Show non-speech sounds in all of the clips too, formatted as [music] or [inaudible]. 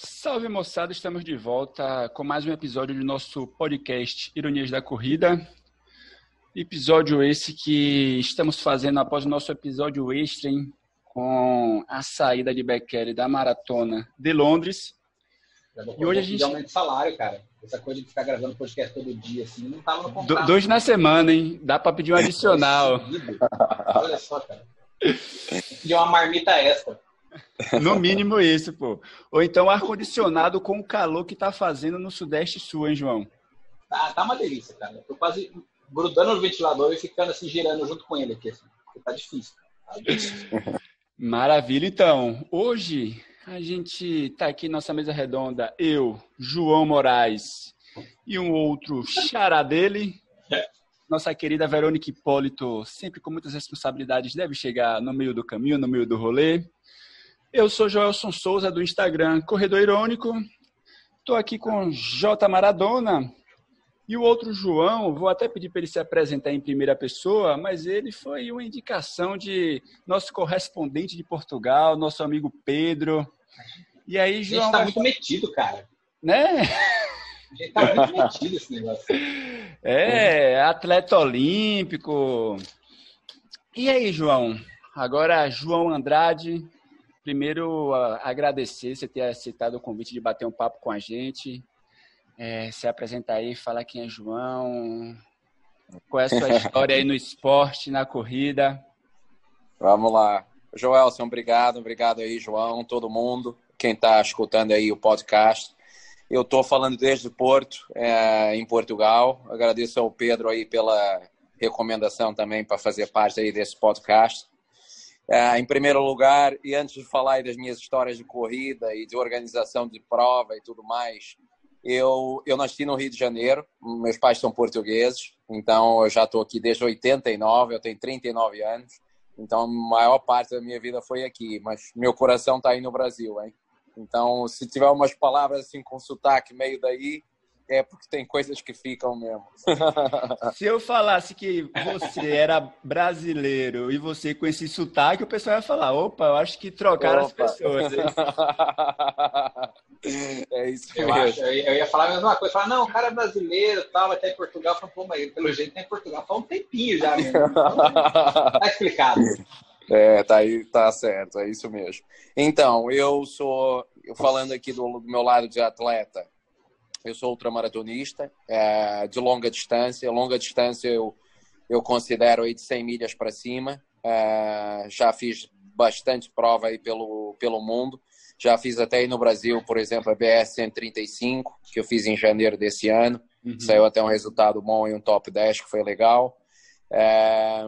Salve moçada, estamos de volta com mais um episódio do nosso podcast Ironias da Corrida. Episódio esse que estamos fazendo após o nosso episódio extra hein, com a saída de Bekele da maratona de Londres. E hoje a gente. aumento de salário, cara. Essa coisa de ficar gravando podcast todo dia, assim, não tava no contrato. Dois na semana, hein? Dá para pedir um [laughs] adicional. Olha só, cara. Pedir uma marmita extra. No mínimo isso, pô. Ou então ar-condicionado com o calor que tá fazendo no Sudeste Sul, hein, João? Tá, tá uma delícia, cara. Eu tô quase grudando no ventilador e ficando assim, girando junto com ele aqui, assim. Tá difícil. Tá difícil. [laughs] Maravilha, então. Hoje a gente tá aqui nossa mesa redonda, eu, João Moraes e um outro xará dele. Nossa querida Verônica Hipólito, sempre com muitas responsabilidades, deve chegar no meio do caminho, no meio do rolê. Eu sou Joelson Souza do Instagram Corredor Irônico. Estou aqui com J Maradona e o outro João. Vou até pedir para ele se apresentar em primeira pessoa, mas ele foi uma indicação de nosso correspondente de Portugal, nosso amigo Pedro. E aí, João. A gente tá muito metido, cara. Né? A gente tá muito metido esse negócio. [laughs] É, atleta olímpico. E aí, João? Agora, João Andrade, primeiro agradecer você ter aceitado o convite de bater um papo com a gente. É, se apresentar aí, falar quem é João, qual é a sua [laughs] história aí no esporte, na corrida. Vamos lá. Joelson, obrigado, obrigado aí, João, todo mundo, quem está escutando aí o podcast. Eu estou falando desde Porto, é, em Portugal. Agradeço ao Pedro aí pela recomendação também para fazer parte aí desse podcast. É, em primeiro lugar, e antes de falar das minhas histórias de corrida e de organização de prova e tudo mais, eu, eu nasci no Rio de Janeiro, meus pais são portugueses, então eu já estou aqui desde 89, eu tenho 39 anos, então a maior parte da minha vida foi aqui, mas meu coração está aí no Brasil, hein? Então, se tiver umas palavras assim com sotaque meio daí, é porque tem coisas que ficam mesmo. [laughs] Se eu falasse que você era brasileiro e você com esse sotaque, o pessoal ia falar: opa, eu acho que trocaram opa. as pessoas. [laughs] É isso eu mesmo. Acho, eu ia falar a mesma coisa. Falar, não, o cara é brasileiro, tal, até em Portugal. Falei, pô, mas pelo jeito tem em Portugal faz um tempinho já. Mesmo. [laughs] tá explicado. É, tá aí, tá certo, é isso mesmo. Então, eu sou, eu falando aqui do, do meu lado de atleta, eu sou ultramaratonista é, de longa distância. Longa distância eu, eu considero aí de 100 milhas para cima. É, já fiz bastante prova aí pelo, pelo mundo. Já fiz até aí no Brasil, por exemplo, a BS 135, que eu fiz em janeiro desse ano. Uhum. Saiu até um resultado bom e um top 10, que foi legal. É,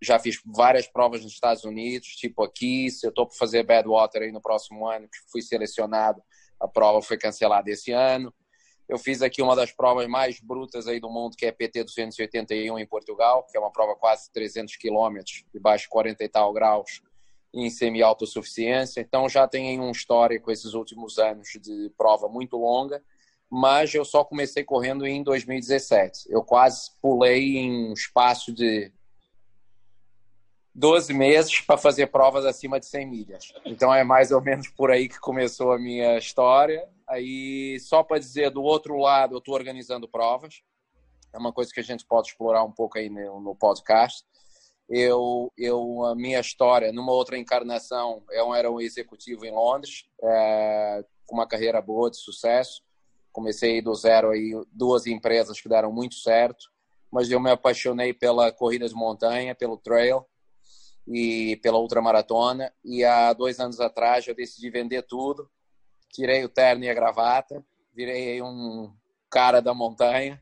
já fiz várias provas nos Estados Unidos, tipo aqui. Se eu estou para fazer Badwater aí no próximo ano, fui selecionado, a prova foi cancelada esse ano. Eu fiz aqui uma das provas mais brutas aí do mundo, que é PT 281 em Portugal, que é uma prova quase 300 quilômetros, de 40 e tal graus, em semi-autossuficiência. Então já tem um histórico esses últimos anos de prova muito longa, mas eu só comecei correndo em 2017. Eu quase pulei em um espaço de 12 meses para fazer provas acima de 100 milhas. Então é mais ou menos por aí que começou a minha história. Aí, só para dizer, do outro lado, eu estou organizando provas. É uma coisa que a gente pode explorar um pouco aí no, no podcast. Eu, eu, a minha história, numa outra encarnação, eu era um executivo em Londres, é, com uma carreira boa, de sucesso. Comecei do zero aí, duas empresas que deram muito certo, mas eu me apaixonei pela corrida de montanha, pelo trail, e pela ultramaratona. E há dois anos atrás eu decidi vender tudo, tirei o terno e a gravata, virei um cara da montanha.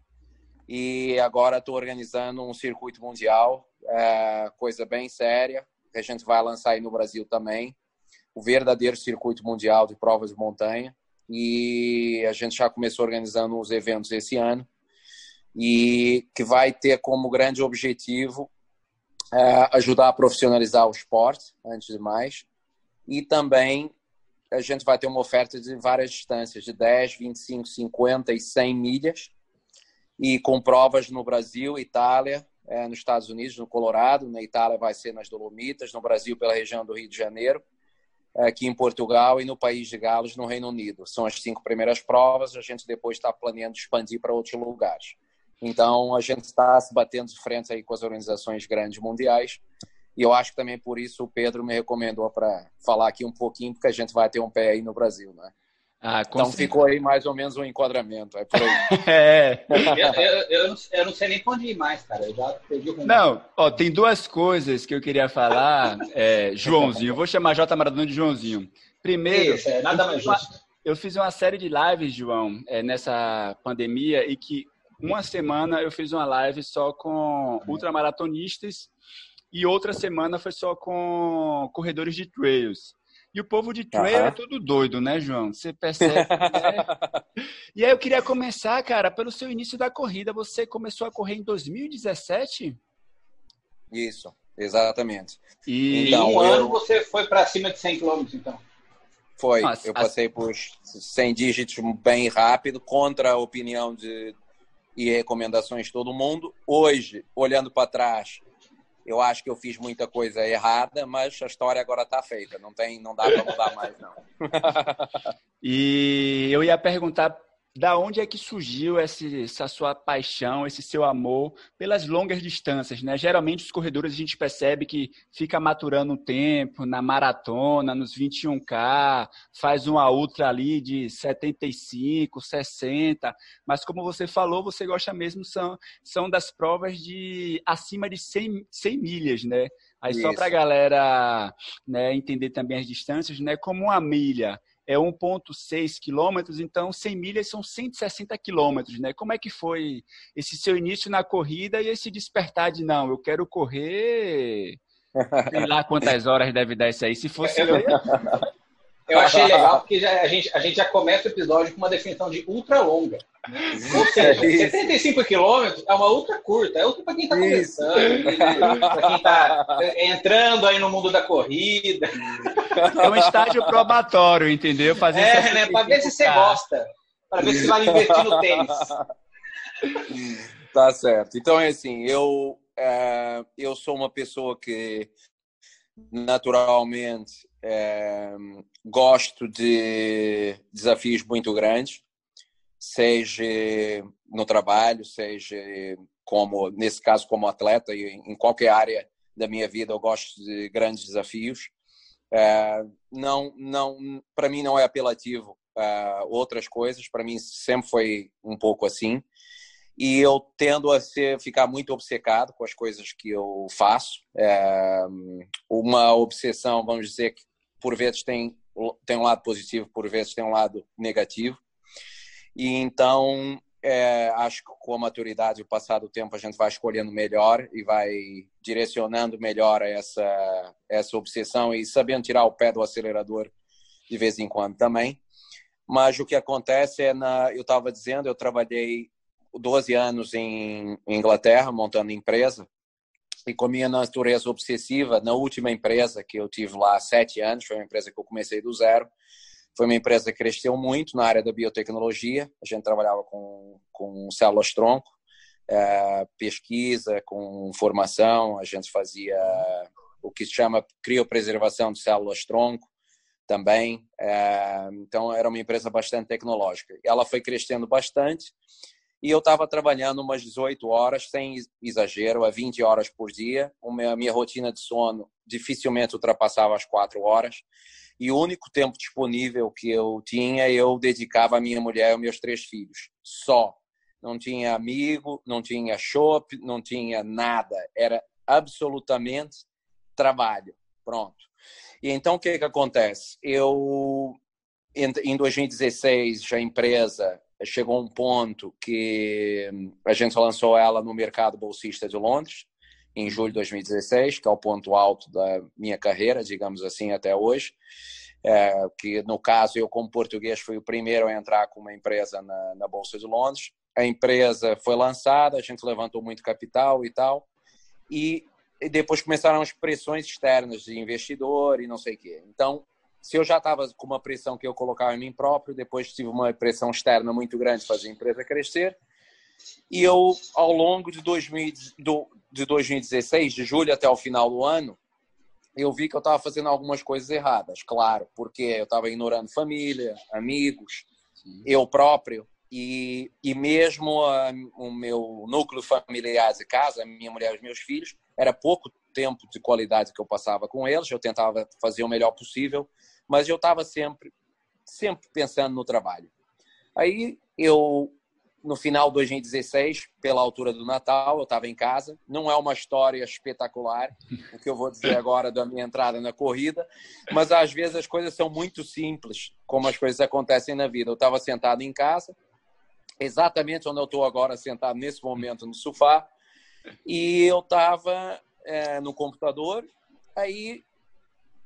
E agora estou organizando um circuito mundial, é, coisa bem séria, que a gente vai lançar aí no Brasil também, o verdadeiro circuito mundial de provas de montanha. E a gente já começou organizando os eventos esse ano. E que vai ter como grande objetivo ajudar a profissionalizar o esporte, antes de mais, e também a gente vai ter uma oferta de várias distâncias, de 10, 25, 50 e 100 milhas, e com provas no Brasil, Itália, é, nos Estados Unidos, no Colorado, na Itália vai ser nas Dolomitas, no Brasil pela região do Rio de Janeiro, aqui em Portugal e no País de Gales, no Reino Unido. São as cinco primeiras provas, a gente depois está planeando expandir para outros lugares. Então, a gente está se batendo de frente aí com as organizações grandes mundiais e eu acho que também por isso o Pedro me recomendou para falar aqui um pouquinho, porque a gente vai ter um pé aí no Brasil, né? Ah, então certeza. ficou aí mais ou menos um enquadramento. É por aí. [laughs] é. Eu, eu, eu, eu, não sei nem para onde ir mais, cara. Eu já perdi o. Não, ó, tem duas coisas que eu queria falar. É, Joãozinho, eu vou chamar J. Maradona de Joãozinho. Primeiro, Isso, é, nada mais justo. Eu fiz uma série de lives, João, é, nessa pandemia, e que uma semana eu fiz uma live só com ultramaratonistas e outra semana foi só com corredores de trails. E o povo de trail uhum. é tudo doido, né, João? Você percebe. Né? [laughs] e aí eu queria começar, cara, pelo seu início da corrida. Você começou a correr em 2017? Isso, exatamente. E então, em um ano você foi para cima de 100 km, então? Foi. Nossa, eu passei por 100 dígitos bem rápido, contra a opinião de e recomendações de todo mundo. Hoje, olhando para trás, eu acho que eu fiz muita coisa errada, mas a história agora está feita. Não tem, não dá para mudar mais não. [laughs] e eu ia perguntar da onde é que surgiu essa sua paixão, esse seu amor pelas longas distâncias, né? Geralmente os corredores a gente percebe que fica maturando um tempo na maratona, nos 21K, faz uma ultra ali de 75, 60, mas como você falou, você gosta mesmo são, são das provas de acima de 100, 100 milhas, né? Aí Isso. só para a galera né, entender também as distâncias, né? Como uma milha é 1,6 quilômetros, então 100 milhas são 160 quilômetros, né? Como é que foi esse seu início na corrida e esse despertar de não, eu quero correr, sei lá quantas horas deve dar isso aí. Se fosse eu, eu [laughs] achei legal porque já, a, gente, a gente já começa o episódio com uma definição de ultra longa. Ou seja, 75 quilômetros é uma ultra curta, é ultra para quem está começando, para quem está entrando aí no mundo da corrida. [laughs] É um estágio probatório, entendeu? Fazer é, né? Para ver se você gosta, para ver se vai investir no tênis. [laughs] Tá certo. Então é assim, eu, é, eu sou uma pessoa que naturalmente é, gosto de desafios muito grandes seja no trabalho, seja como nesse caso como atleta e em qualquer área da minha vida eu gosto de grandes desafios. É, não, não, para mim não é apelativo uh, outras coisas. Para mim sempre foi um pouco assim. E eu tendo a ser, ficar muito obcecado com as coisas que eu faço. É, uma obsessão, vamos dizer que por vezes tem tem um lado positivo, por vezes tem um lado negativo. E então, é, acho que com a maturidade e o passar do tempo, a gente vai escolhendo melhor e vai direcionando melhor essa, essa obsessão e sabendo tirar o pé do acelerador de vez em quando também. Mas o que acontece é, na, eu estava dizendo, eu trabalhei 12 anos em Inglaterra montando empresa e com a minha natureza obsessiva, na última empresa que eu tive lá sete anos, foi uma empresa que eu comecei do zero, foi uma empresa que cresceu muito na área da biotecnologia. A gente trabalhava com, com células-tronco, é, pesquisa, com formação. A gente fazia o que se chama criopreservação de células-tronco também. É, então, era uma empresa bastante tecnológica. Ela foi crescendo bastante e eu estava trabalhando umas 18 horas, sem exagero, a 20 horas por dia. A minha rotina de sono dificilmente ultrapassava as 4 horas. E o único tempo disponível que eu tinha eu dedicava à minha mulher e aos meus três filhos. Só. Não tinha amigo não tinha shop não tinha nada. Era absolutamente trabalho. Pronto. E então o que que acontece? Eu em 2016 a empresa chegou um ponto que a gente lançou ela no mercado bolsista de Londres em julho de 2016, que é o ponto alto da minha carreira, digamos assim, até hoje. É, que no caso eu como português fui o primeiro a entrar com uma empresa na, na bolsa de Londres. A empresa foi lançada, a gente levantou muito capital e tal, e, e depois começaram as pressões externas de investidor e não sei o quê. Então, se eu já estava com uma pressão que eu colocava em mim próprio, depois tive uma pressão externa muito grande para a empresa crescer, e eu, ao longo de, 2000, do, de 2016, de julho até o final do ano, eu vi que eu estava fazendo algumas coisas erradas, claro, porque eu estava ignorando família, amigos, Sim. eu próprio, e, e mesmo a, o meu núcleo familiar de casa, a minha mulher e os meus filhos, era pouco tempo de qualidade que eu passava com eles, eu tentava fazer o melhor possível, mas eu estava sempre, sempre pensando no trabalho. Aí eu no final de 2016, pela altura do Natal, eu estava em casa. Não é uma história espetacular, o que eu vou dizer agora da minha entrada na corrida, mas às vezes as coisas são muito simples, como as coisas acontecem na vida. Eu estava sentado em casa, exatamente onde eu estou agora, sentado nesse momento no sofá, e eu estava é, no computador. Aí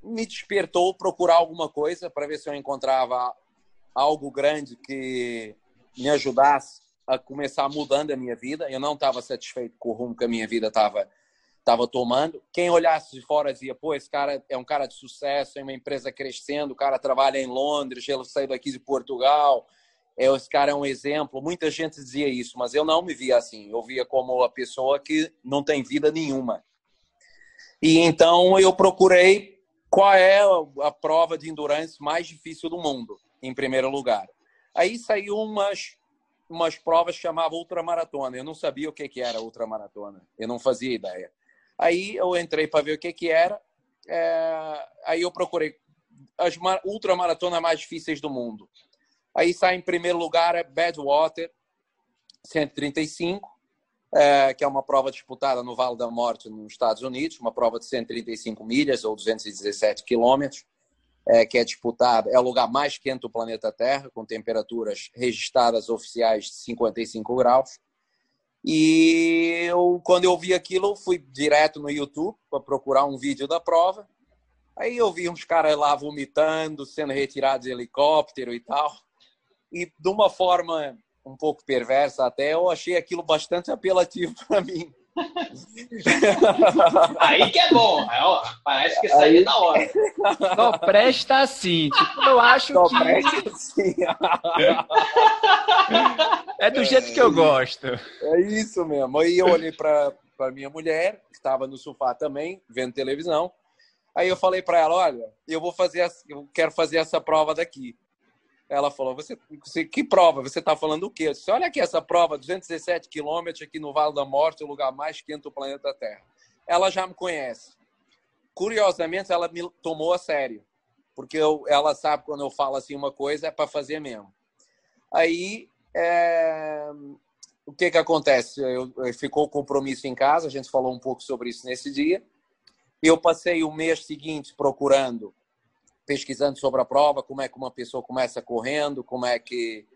me despertou procurar alguma coisa para ver se eu encontrava algo grande que me ajudasse a começar mudando a minha vida. Eu não estava satisfeito com o rumo que a minha vida estava estava tomando. Quem olhasse de fora dizia: pô, esse cara é um cara de sucesso, é uma empresa crescendo, o cara trabalha em Londres, ele saiu daqui de Portugal, é, esse cara é um exemplo. Muita gente dizia isso, mas eu não me via assim. Eu via como a pessoa que não tem vida nenhuma. E então eu procurei qual é a prova de endurance mais difícil do mundo, em primeiro lugar. Aí saiu umas umas provas que chamavam ultramaratona. Eu não sabia o que, que era ultramaratona. Eu não fazia ideia. Aí eu entrei para ver o que, que era. É... Aí eu procurei as ultramaratonas mais difíceis do mundo. Aí sai em primeiro lugar é Badwater, 135, é, que é uma prova disputada no Vale da Morte, nos Estados Unidos, uma prova de 135 milhas ou 217 quilômetros é, que é disputada, é o lugar mais quente do planeta Terra, com temperaturas registradas oficiais de 55 graus. E eu, quando eu vi aquilo, fui direto no YouTube para procurar um vídeo da prova. Aí eu vi uns caras lá vomitando, sendo retirados de helicóptero e tal. E de uma forma um pouco perversa até, eu achei aquilo bastante apelativo [laughs] para mim. Aí que é bom. parece que saiu da hora. Só presta assim. Tipo, eu acho Só que. Presta assim. [laughs] é do jeito que eu gosto. É isso mesmo. Aí eu olhei para minha mulher, que estava no sofá também, vendo televisão. Aí eu falei para ela: olha, eu vou fazer, eu quero fazer essa prova daqui. Ela falou: você, você que prova? Você está falando o quê? Eu disse: olha aqui essa prova, 217 quilômetros aqui no Vale da Morte, o lugar mais quente do planeta Terra. Ela já me conhece. Curiosamente, ela me tomou a sério, porque eu, ela sabe quando eu falo assim uma coisa é para fazer mesmo. Aí, é... o que que acontece? Eu, eu, ficou o compromisso em casa, a gente falou um pouco sobre isso nesse dia. Eu passei o mês seguinte procurando pesquisando sobre a prova, como é que uma pessoa começa correndo, como é que.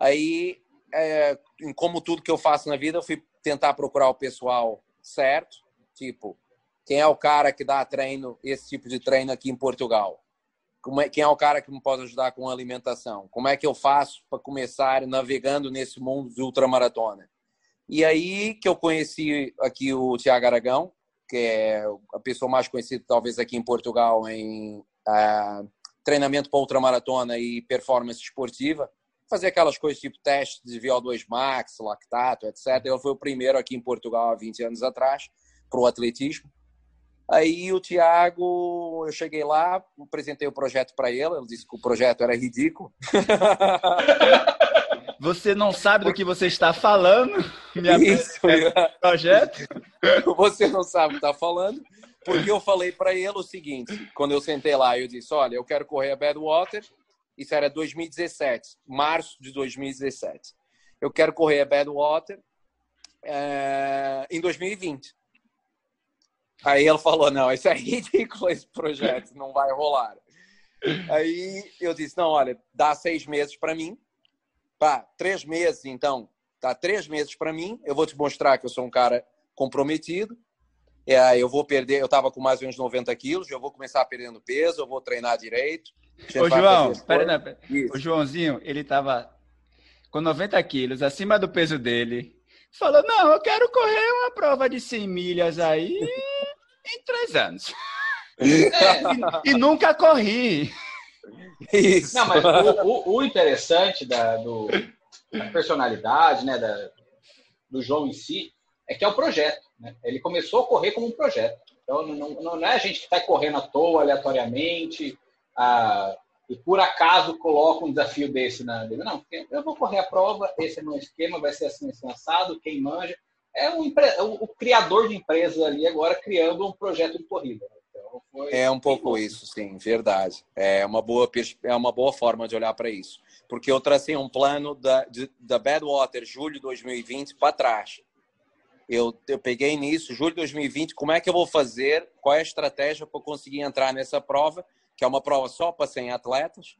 Aí, é, como tudo que eu faço na vida, eu fui tentar procurar o pessoal certo, tipo, quem é o cara que dá treino, esse tipo de treino aqui em Portugal? Como é, quem é o cara que me pode ajudar com alimentação? Como é que eu faço para começar navegando nesse mundo de ultramaratona? E aí que eu conheci aqui o Tiago Aragão, que é a pessoa mais conhecida talvez aqui em Portugal em treinamento para ultramaratona e performance esportiva, fazer aquelas coisas tipo teste de VO2 max, lactato, etc. Ele foi o primeiro aqui em Portugal há 20 anos atrás para o atletismo. Aí o Tiago, eu cheguei lá, apresentei o projeto para ele, ele disse que o projeto era ridículo. [laughs] Você não sabe do que você está falando? Minha Isso. [laughs] projeto? [laughs] Você não sabe o que está falando. Porque eu falei para ele o seguinte, quando eu sentei lá, eu disse, olha, eu quero correr a Badwater, isso era 2017, março de 2017. Eu quero correr a Badwater é, em 2020. Aí ele falou, não, isso é [laughs] ridículo esse projeto, não vai rolar. Aí eu disse, não, olha, dá seis meses para mim, pá, três meses então, dá três meses para mim, eu vou te mostrar que eu sou um cara comprometido, é, eu vou perder, eu estava com mais ou menos 90 quilos, eu vou começar perdendo peso, eu vou treinar direito. Ô, João, pera, pera. o Joãozinho, ele estava com 90 quilos, acima do peso dele. Falou, não, eu quero correr uma prova de 100 milhas aí [laughs] em três anos. [laughs] É. E, e, nunca corri. Isso. Não, mas o, o, o interessante da, do, da personalidade, né, da, do João em si, é que é o projeto. Né? Ele começou a correr como um projeto. Então, não, não, não é a gente que está correndo à toa, aleatoriamente, ah, e por acaso coloca um desafio desse na Não, eu vou correr a prova, esse é meu esquema, vai ser assim, assim assado, quem manja. É um, o, o criador de empresa ali agora criando um projeto de corrida. Então, é um pouco isso, sim, verdade. É uma boa, é uma boa forma de olhar para isso. Porque eu tracei um plano da, de, da Badwater, julho de 2020, para trás. Eu, eu peguei nisso, julho de 2020, como é que eu vou fazer, qual é a estratégia para conseguir entrar nessa prova, que é uma prova só para 100 atletas,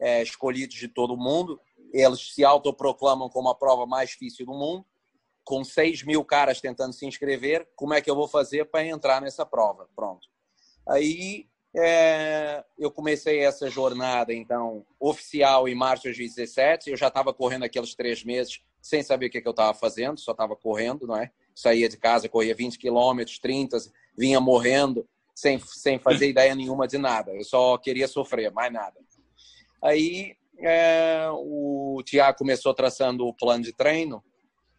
é, escolhidos de todo mundo. Eles se autoproclamam como a prova mais difícil do mundo, com 6 mil caras tentando se inscrever. Como é que eu vou fazer para entrar nessa prova? Pronto. Aí é, eu comecei essa jornada, então, oficial em março de 2017. Eu já estava correndo aqueles três meses sem saber o que, que eu estava fazendo, só estava correndo, não é? Saía de casa, corria 20 quilômetros, 30, vinha morrendo, sem, sem fazer [laughs] ideia nenhuma de nada. Eu só queria sofrer, mais nada. Aí é, o Tiago começou traçando o plano de treino.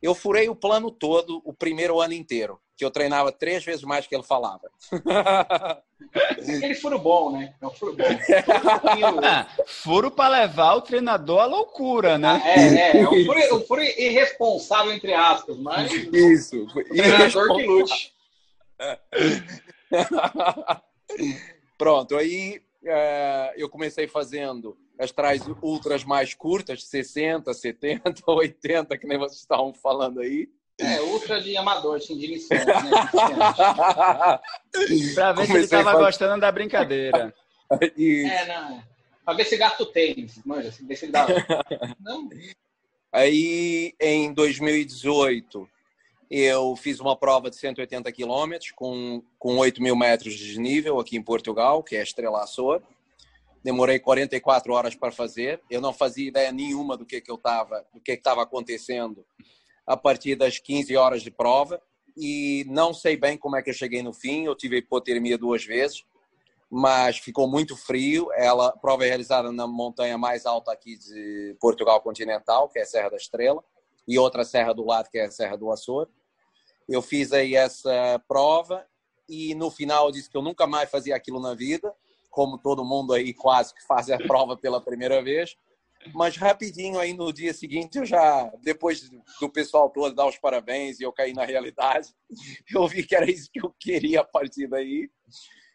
Eu furei o plano todo o primeiro ano inteiro que eu treinava três vezes mais que ele falava. Aquele furo bom, né? É um furo bom. [laughs] ah, furo para levar o treinador à loucura, né? Ah, é, é. é um furo, um furo, irresponsável, entre aspas, mas. Isso. O treinador que lute. [laughs] Pronto, aí é, eu comecei fazendo as trás ultras mais curtas, 60, 70, 80, que nem vocês estavam falando aí. É, ultra de amador, assim, de iniciante, né? [laughs] pra ver Comecei se ele tava gostando da brincadeira. [laughs] É, não. Pra ver se gato tênis, manja, ver se ele dá. [laughs] Não. Aí, em 2018, eu fiz uma prova de 180 quilômetros com, com 8 mil metros de desnível aqui em Portugal, que é a Estrela Açor. Demorei 44 horas para fazer. Eu não fazia ideia nenhuma do que que eu estava, do que estava acontecendo a partir das 15 horas de prova e não sei bem como é que eu cheguei no fim. Eu tive hipotermia duas vezes, mas ficou muito frio. Ela prova é realizada na montanha mais alta aqui de Portugal continental, que é a Serra da Estrela, e outra serra do lado que é a Serra do Açor. Eu fiz aí essa prova e no final disse que eu nunca mais fazia aquilo na vida, como todo mundo aí quase que faz a prova pela primeira vez. Mas rapidinho aí no dia seguinte, eu já, depois do pessoal todo dar os parabéns e eu cair na realidade, [laughs] eu vi que era isso que eu queria a partir daí.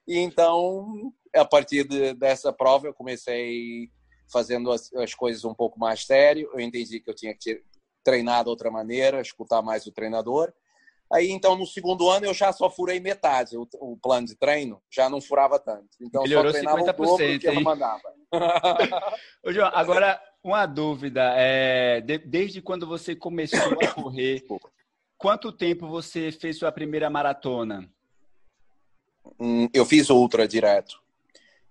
E então, a partir de, dessa prova, eu comecei fazendo as, as, coisas um pouco mais sério. Eu entendi que eu tinha que treinar de outra maneira, escutar mais o treinador. Aí, então, no segundo ano, eu já só furei metade. O, o plano de treino já não furava tanto. Então, Melhorou só treinava 50%, o dobro que eu mandava. Ô, João, agora, uma dúvida. É, de, desde quando você começou a correr, quanto tempo você fez sua primeira maratona? Hum, eu fiz ultra direto.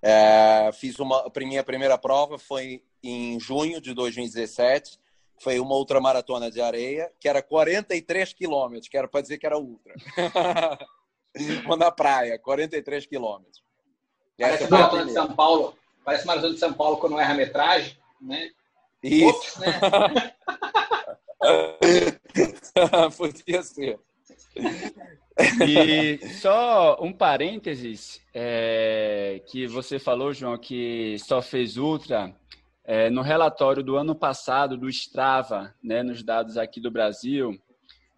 É, fiz uma, a minha primeira prova foi em junho de 2017 foi uma ultramaratona de areia, que era 43 quilômetros, que era para dizer que era ultra. [laughs] uma na praia, 43 quilômetros. Parece maratona de São Paulo. Parece maratona de São Paulo quando erra a metragem, né? Isso. Ops, né? [laughs] Podia ser. E só um parênteses, é, que você falou, João, que só fez ultra. É, no relatório do ano passado do Strava, né, nos dados aqui do Brasil,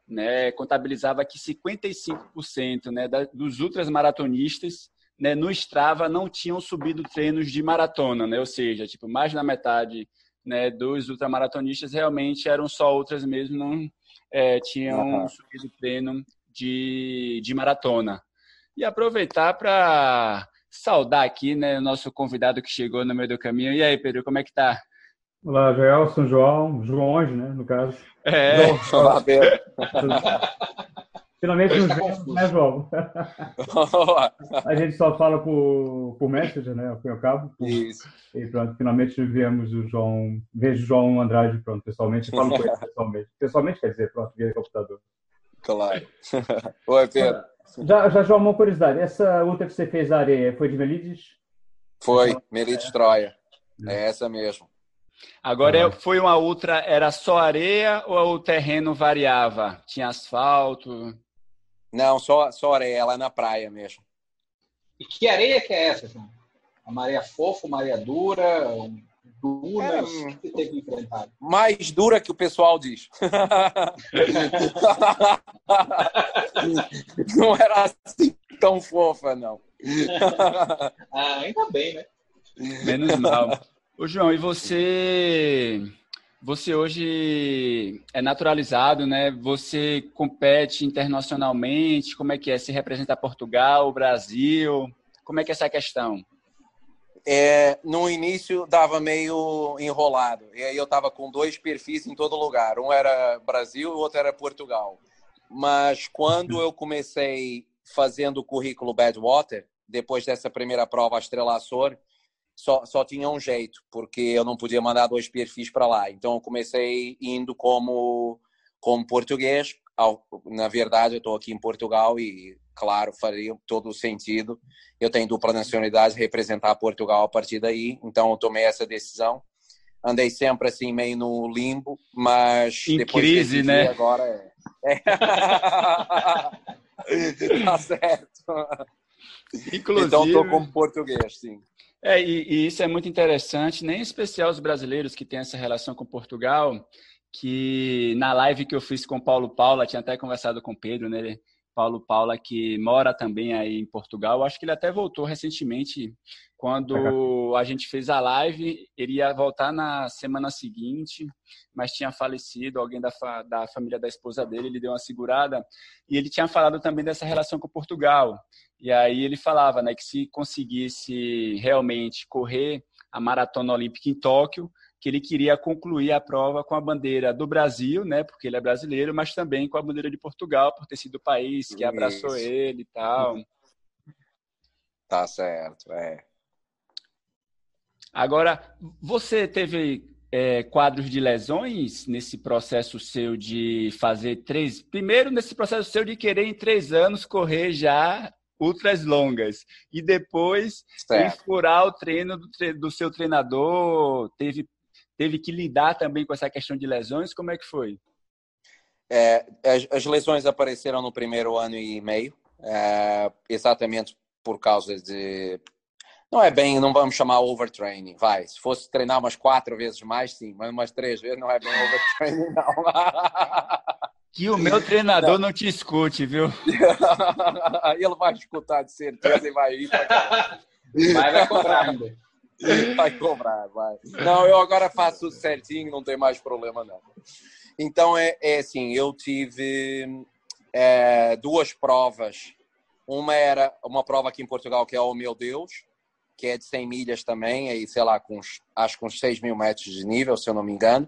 né, contabilizava que 55% né, da, dos ultramaratonistas né, no Strava não tinham subido treinos de maratona, né, ou seja, tipo, mais da metade né, dos ultramaratonistas realmente eram só outras mesmo, não é, tinham uhum. subido treino de, de maratona. E aproveitar para saudar aqui, né, o nosso convidado que chegou no meio do caminho. E aí, Pedro, como é que tá? Olá, Gelson, João, João, né, no caso. É. Olá, Pedro. [laughs] Finalmente nos vemos, né, João? a gente só fala por, por Messenger, né, ao fim e ao cabo. Por... Isso. E pronto, finalmente vemos o João, vejo o João Andrade, pronto, pessoalmente, falo com ele [laughs] pessoalmente. Pessoalmente quer dizer, pronto, via computador. Claro. [laughs] Oi, Pedro. Já, já, João, uma curiosidade. Essa luta que você fez na areia foi de Melides? Foi, Melides Troia. É essa mesmo. Agora, ah. foi uma outra, era só areia ou o terreno variava? Tinha asfalto? Não, só, só areia, ela é na praia mesmo. E que areia que é essa, João? A maré fofa, maré dura, dunas, é, que teve que enfrentar? Mais dura que o pessoal diz. [laughs] não era assim tão fofa, não. ah, ainda bem, né? Menos mal. Ô, João, e você você hoje é naturalizado, né? Você compete internacionalmente? Como é que é? Se representa Portugal, Brasil? Como é que é essa questão? É, no início dava meio enrolado. E aí eu estava com dois perfis em todo lugar. Um era Brasil o outro era Portugal. Mas quando eu comecei fazendo o currículo Badwater, depois dessa primeira prova Estrela Açor, só, só tinha um jeito, porque eu não podia mandar dois perfis para lá. Então eu comecei indo como, como português. Na verdade, eu estou aqui em Portugal e, claro, faria todo o sentido. Eu tenho dupla nacionalidade, representar Portugal a partir daí. Então eu tomei essa decisão. Andei sempre assim, meio no limbo, mas. Em depois crise, né? Agora é. é. [laughs] tá certo. Inclusive... Então estou como português, sim. É, e, e, isso é muito interessante, nem em especial os brasileiros que têm essa relação com Portugal, que na live que eu fiz com o Paulo Paula, tinha até conversado com o Pedro, né? Paulo Paula, que mora também aí em Portugal. Acho que ele até voltou recentemente, quando a gente fez a live. Ele ia voltar na semana seguinte, mas tinha falecido alguém da, fa da família da esposa dele. Ele deu uma segurada. E ele tinha falado também dessa relação com Portugal. E aí ele falava né, que se conseguisse realmente correr a maratona olímpica em Tóquio, que ele queria concluir a prova com a bandeira do Brasil, né, porque ele é brasileiro, mas também com a bandeira de Portugal, por ter sido o país que abraçou Isso. ele e tal. Tá certo, é. Agora, você teve é, quadros de lesões nesse processo seu de fazer três. Primeiro, nesse processo seu de querer em três anos correr já ultras longas. E depois certo. furar o treino do, do, seu treinador, teve, teve que lidar também com essa questão de lesões. Como é que foi? É, as, as, lesões apareceram no primeiro ano e meio, é, exatamente por causa de. Não é bem, não vamos chamar overtraining, vai. Se fosse treinar umas quatro vezes mais, sim, mas umas três vezes não é bem overtraining, não. [laughs] Que o meu treinador não, não te escute, viu? [laughs] Ele vai escutar de certeza e vai ir. Vai, vai cobrar ainda. [laughs] Vai cobrar, vai. Não, eu agora faço certinho, não tem mais problema não. Então é, é assim, eu tive é, duas provas. Uma era uma prova aqui em Portugal que é o Meu Deus, que é de 100 milhas também, aí sei lá, com uns, acho que uns 6 mil metros de nível, se eu não me engano.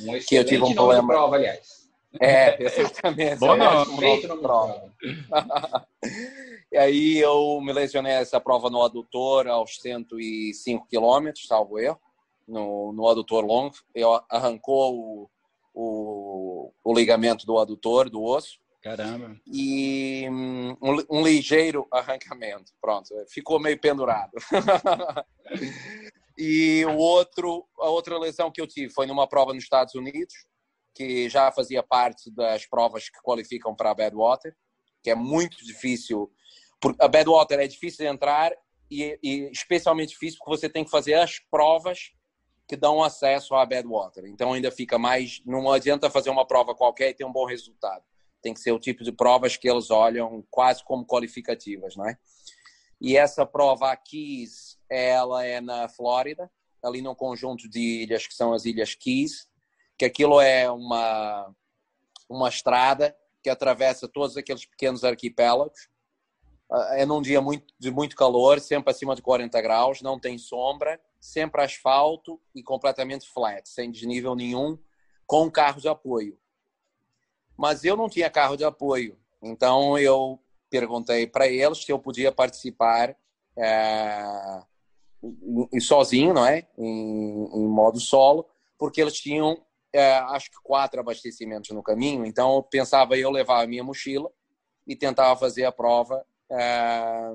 Um que eu tive um problema. Prova, aliás. É, [laughs] exatamente. Bom nome. Feito no prova. [laughs] e aí eu me lesionei essa prova no adutor aos 105 quilômetros, salvo erro, no, no adutor longo. Eu arrancou o, o, o ligamento do adutor, do osso. Caramba. E um, um, ligeiro arrancamento. Pronto, ficou meio pendurado. [laughs] e o outro, a outra lesão que eu tive foi numa prova nos Estados Unidos que já fazia parte das provas que qualificam para a Badwater, que é muito difícil. Porque a Badwater é difícil de entrar e, e, especialmente difícil porque você tem que fazer as provas que dão acesso à Badwater. Então ainda fica mais. Não adianta fazer uma prova qualquer e ter um bom resultado. Tem que ser o tipo de provas que eles olham quase como qualificativas, não é? E essa prova aqui, ela é na Flórida, ali num conjunto de ilhas que são as Ilhas Keys que aquilo é uma, uma estrada que atravessa todos aqueles pequenos arquipélagos. É num dia muito, de muito calor, sempre acima de 40 graus, não tem sombra, sempre asfalto e completamente flat, sem desnível nenhum, com carro de apoio. Mas eu não tinha carro de apoio, então eu perguntei para eles se eu podia participar é, sozinho, não é? Em, em modo solo, porque eles tinham é, acho que quatro abastecimentos no caminho, então pensava eu levar a minha mochila e tentava fazer a prova é,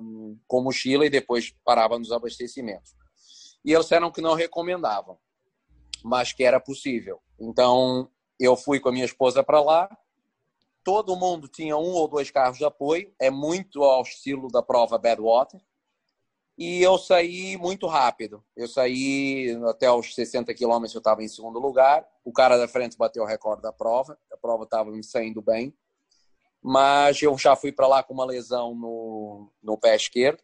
com mochila e depois parava nos abastecimentos. E eles disseram que não recomendavam, mas que era possível. Então eu fui com a minha esposa para lá todo mundo tinha um ou dois carros de apoio, é muito ao estilo da prova Badwater. E eu saí muito rápido. Eu saí até os 60 quilômetros, eu estava em segundo lugar. O cara da frente bateu o recorde da prova. A prova estava me saindo bem. Mas eu já fui para lá com uma lesão no, no pé esquerdo,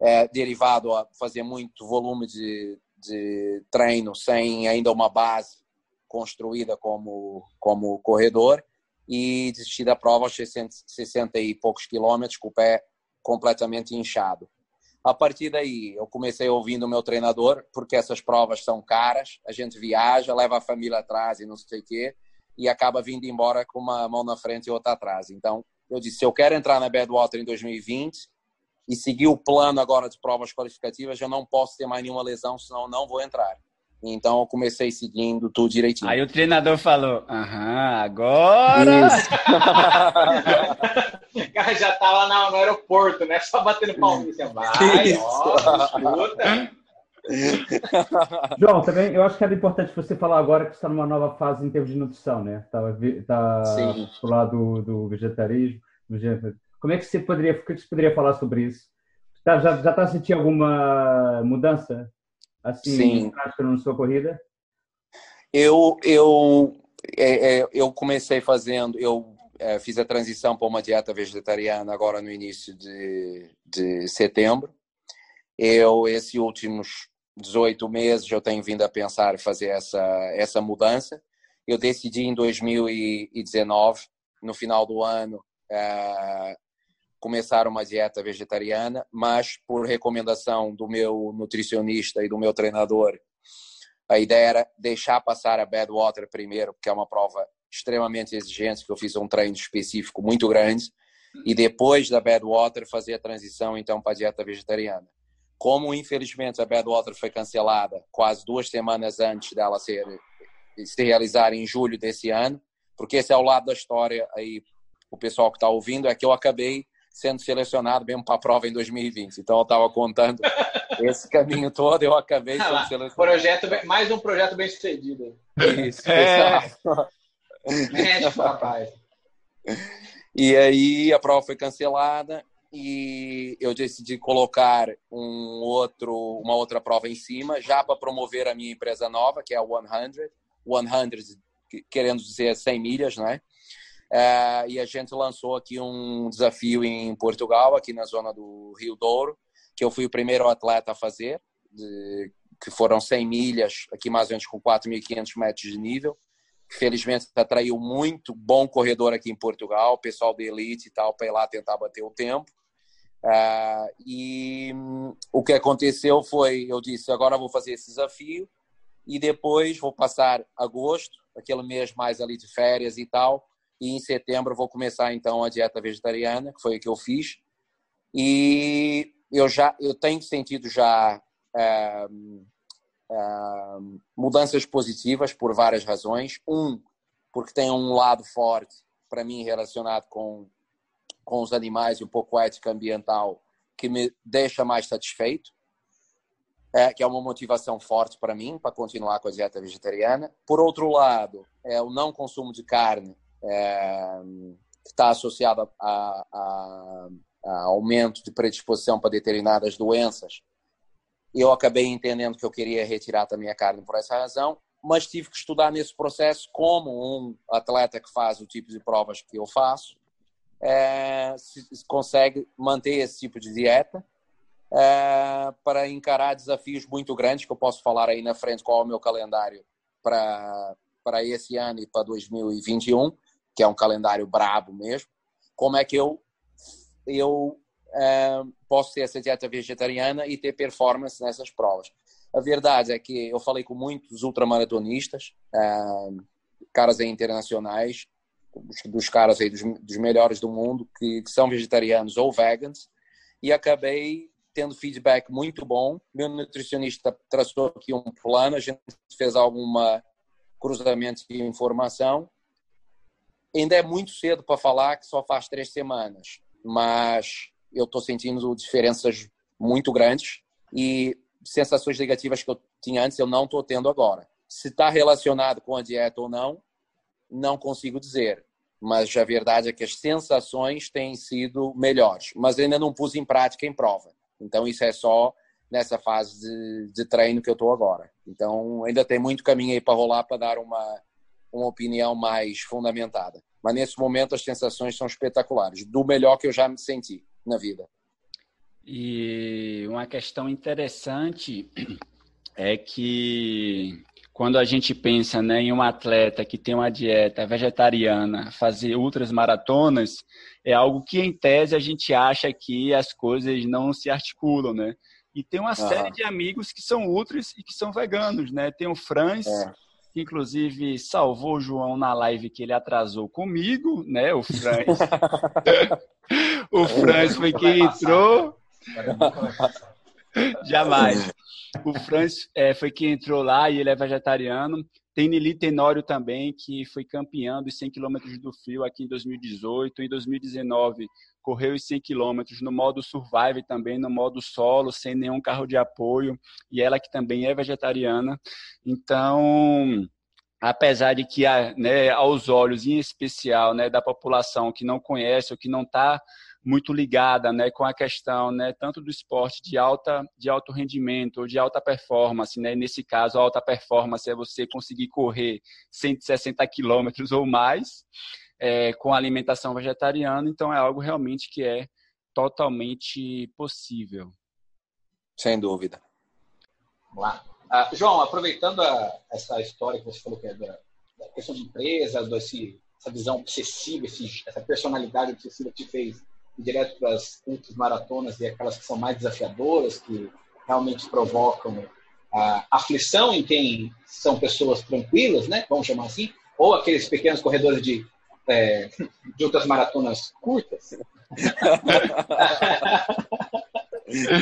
é, derivado a fazer muito volume de, de treino sem ainda uma base construída como, como corredor. E desisti da prova aos 60, 60 e poucos quilômetros com o pé completamente inchado. A partir daí, eu comecei ouvindo o meu treinador, porque essas provas são caras, a gente viaja, leva a família atrás e não sei o quê, e acaba vindo embora com uma mão na frente e outra atrás. Então, eu disse, se eu quero entrar na Badwater em 2020 e seguir o plano agora de provas qualificativas, eu não posso ter mais nenhuma lesão, senão eu não vou entrar. Então eu comecei seguindo tudo direitinho. Aí o treinador falou: Aham, agora. [laughs] o cara já tava no aeroporto, né? Só batendo palminha. Vai, ó, escuta. [laughs] João, também eu acho que era importante você falar agora que você está numa nova fase em termos de nutrição, né? Tá, tá do lado do vegetarismo. Do Como é que você poderia, que você poderia falar sobre isso? Tá, já está sentindo alguma mudança assim, Sim. na sua corrida? Eu, eu, é, é, eu comecei fazendo, eu é, fiz a transição para uma dieta vegetariana agora no início de, de setembro. Eu, esses últimos 18 meses, eu tenho vindo a pensar fazer essa, essa mudança. Eu decidi em 2019, no final do ano, é, começar uma dieta vegetariana, mas por recomendação do meu nutricionista e do meu treinador, a ideia era deixar passar a Badwater primeiro, porque é uma prova extremamente exigente, que eu fiz um treino específico muito grande, e depois da Badwater fazer a transição então para a dieta vegetariana. Como infelizmente a Badwater foi cancelada quase duas semanas antes dela ser se realizar em julho desse ano, porque esse é o lado da história aí o pessoal que está ouvindo é que eu acabei sendo selecionado mesmo para a prova em 2020. Então eu estava contando [laughs] esse caminho todo, eu acabei ah, sendo selecionado. Projeto, mais um projeto bem sucedido. Isso, é. Médico, rapaz. E aí a prova foi cancelada e eu decidi colocar um outro, uma outra prova em cima, já para promover a minha empresa nova, que é a 100. 100 querendo dizer 100 milhas, não é? E a gente lançou aqui um desafio em Portugal, aqui na zona do Rio Douro, que eu fui o primeiro atleta a fazer, de, que foram 100 milhas, aqui mais ou menos com 4.500 metros de nível. Felizmente atraiu muito bom corredor aqui em Portugal, pessoal de elite e tal, para ir lá tentar bater o tempo. Uh, e um, o que aconteceu foi, eu disse, agora vou fazer esse desafio e depois vou passar agosto, aquele mês mais ali de férias e tal, e em setembro vou começar então a dieta vegetariana, que foi o que eu fiz. E eu já eu tenho sentido já é, é, mudanças positivas por várias razões. Um, porque tem um lado forte para mim relacionado com com os animais e um pouco ética ambiental que me deixa mais satisfeito, é, que é uma motivação forte para mim para continuar com a dieta vegetariana. Por outro lado, é o não consumo de carne é, está associada a, a, a, aumento de predisposição para determinadas doenças. Eu acabei entendendo que eu queria retirar também a carne por essa razão, mas tive que estudar nesse processo como um atleta que faz o tipo de provas que eu faço, é, se, se consegue manter esse tipo de dieta é, para encarar desafios muito grandes, que eu posso falar aí na frente qual é o meu calendário para, para esse ano e para 2021 que é um calendário brabo mesmo, como é que eu, eu é, posso ter essa dieta vegetariana e ter performance nessas provas. A verdade é que eu falei com muitos ultramaratonistas, é, caras internacionais, dos caras aí dos, dos melhores do mundo, que, que são vegetarianos ou vegans, e acabei tendo feedback muito bom. Meu nutricionista traçou aqui um plano, a gente fez alguma cruzamento de informação ainda é muito cedo para falar que só faz três semanas, mas eu estou sentindo diferenças muito grandes e sensações negativas que eu tinha antes eu não estou tendo agora. Se está relacionado com a dieta ou não, não consigo dizer. mas a verdade é que as sensações têm sido melhores. Mas ainda não pus em prática em prova. Então, isso é só nessa fase de, de treino que eu estou agora. Então, ainda tem muito caminho aí para rolar para dar uma, uma opinião mais fundamentada. Mas nesse momento, as sensações são espetaculares, do melhor que eu já me senti na vida. E uma questão interessante [clears throat] é que quando a gente pensa né, em um atleta que tem uma dieta vegetariana, fazer ultras maratonas, é algo que, em tese, a gente acha que as coisas não se articulam, né? E tem uma série de amigos que são ultras e que são veganos, né? Tem o Franz, é. que inclusive salvou o João na live que ele atrasou comigo, né? O Franz. [laughs] [laughs] o Franz foi quem entrou. [laughs] Jamais. O Franz é, foi quem entrou lá e ele é vegetariano. Tem Nili Tenório também, que foi campeão dos 100 km do frio aqui em 2018. Em 2019, correu os 100 km no modo survive também, no modo solo, sem nenhum carro de apoio. E ela que também é vegetariana. Então, apesar de que, né, aos olhos, em especial, né, da população que não conhece ou que não está muito ligada, né, com a questão, né, tanto do esporte de alta de alto rendimento ou de alta performance, né? Nesse caso, a alta performance é você conseguir correr 160 quilômetros ou mais é, com alimentação vegetariana. Então, é algo realmente que é totalmente possível. Sem dúvida. Vamos lá. Ah, João, aproveitando a, essa história que você falou que é da, da questão de empresa, desse, essa visão obsessiva, esse, essa personalidade obsessiva que te fez direto para as ultras maratonas e aquelas que são mais desafiadoras, que realmente provocam a aflição em quem são pessoas tranquilas, né? Vamos chamar assim, ou aqueles pequenos corredores de, é, de outras maratonas curtas. [laughs]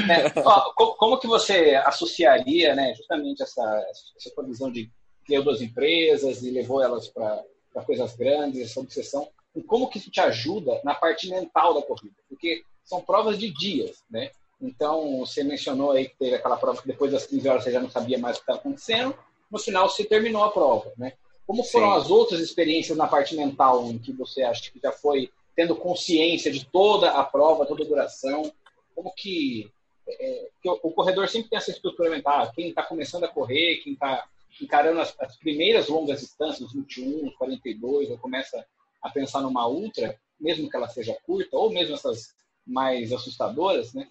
é, ó, como que você associaria, né, justamente essa, essa visão de criar duas empresas e levou elas para coisas grandes, essa obsessão e como que isso te ajuda na parte mental da corrida, porque são provas de dias, né? Então, você mencionou aí que teve aquela prova que depois das 15 horas você já não sabia mais o que estava acontecendo, no final você terminou a prova, né? Como foram Sim. as outras experiências na parte mental em que você acha que já foi tendo consciência de toda a prova, toda a duração? Como que, é, que o, o, corredor sempre tem essa estrutura mental, quem está começando a correr, quem está encarando as, as, primeiras longas distâncias, 21, 42, ou começa a pensar numa ultra, mesmo que ela seja curta, ou mesmo essas mais assustadoras, né?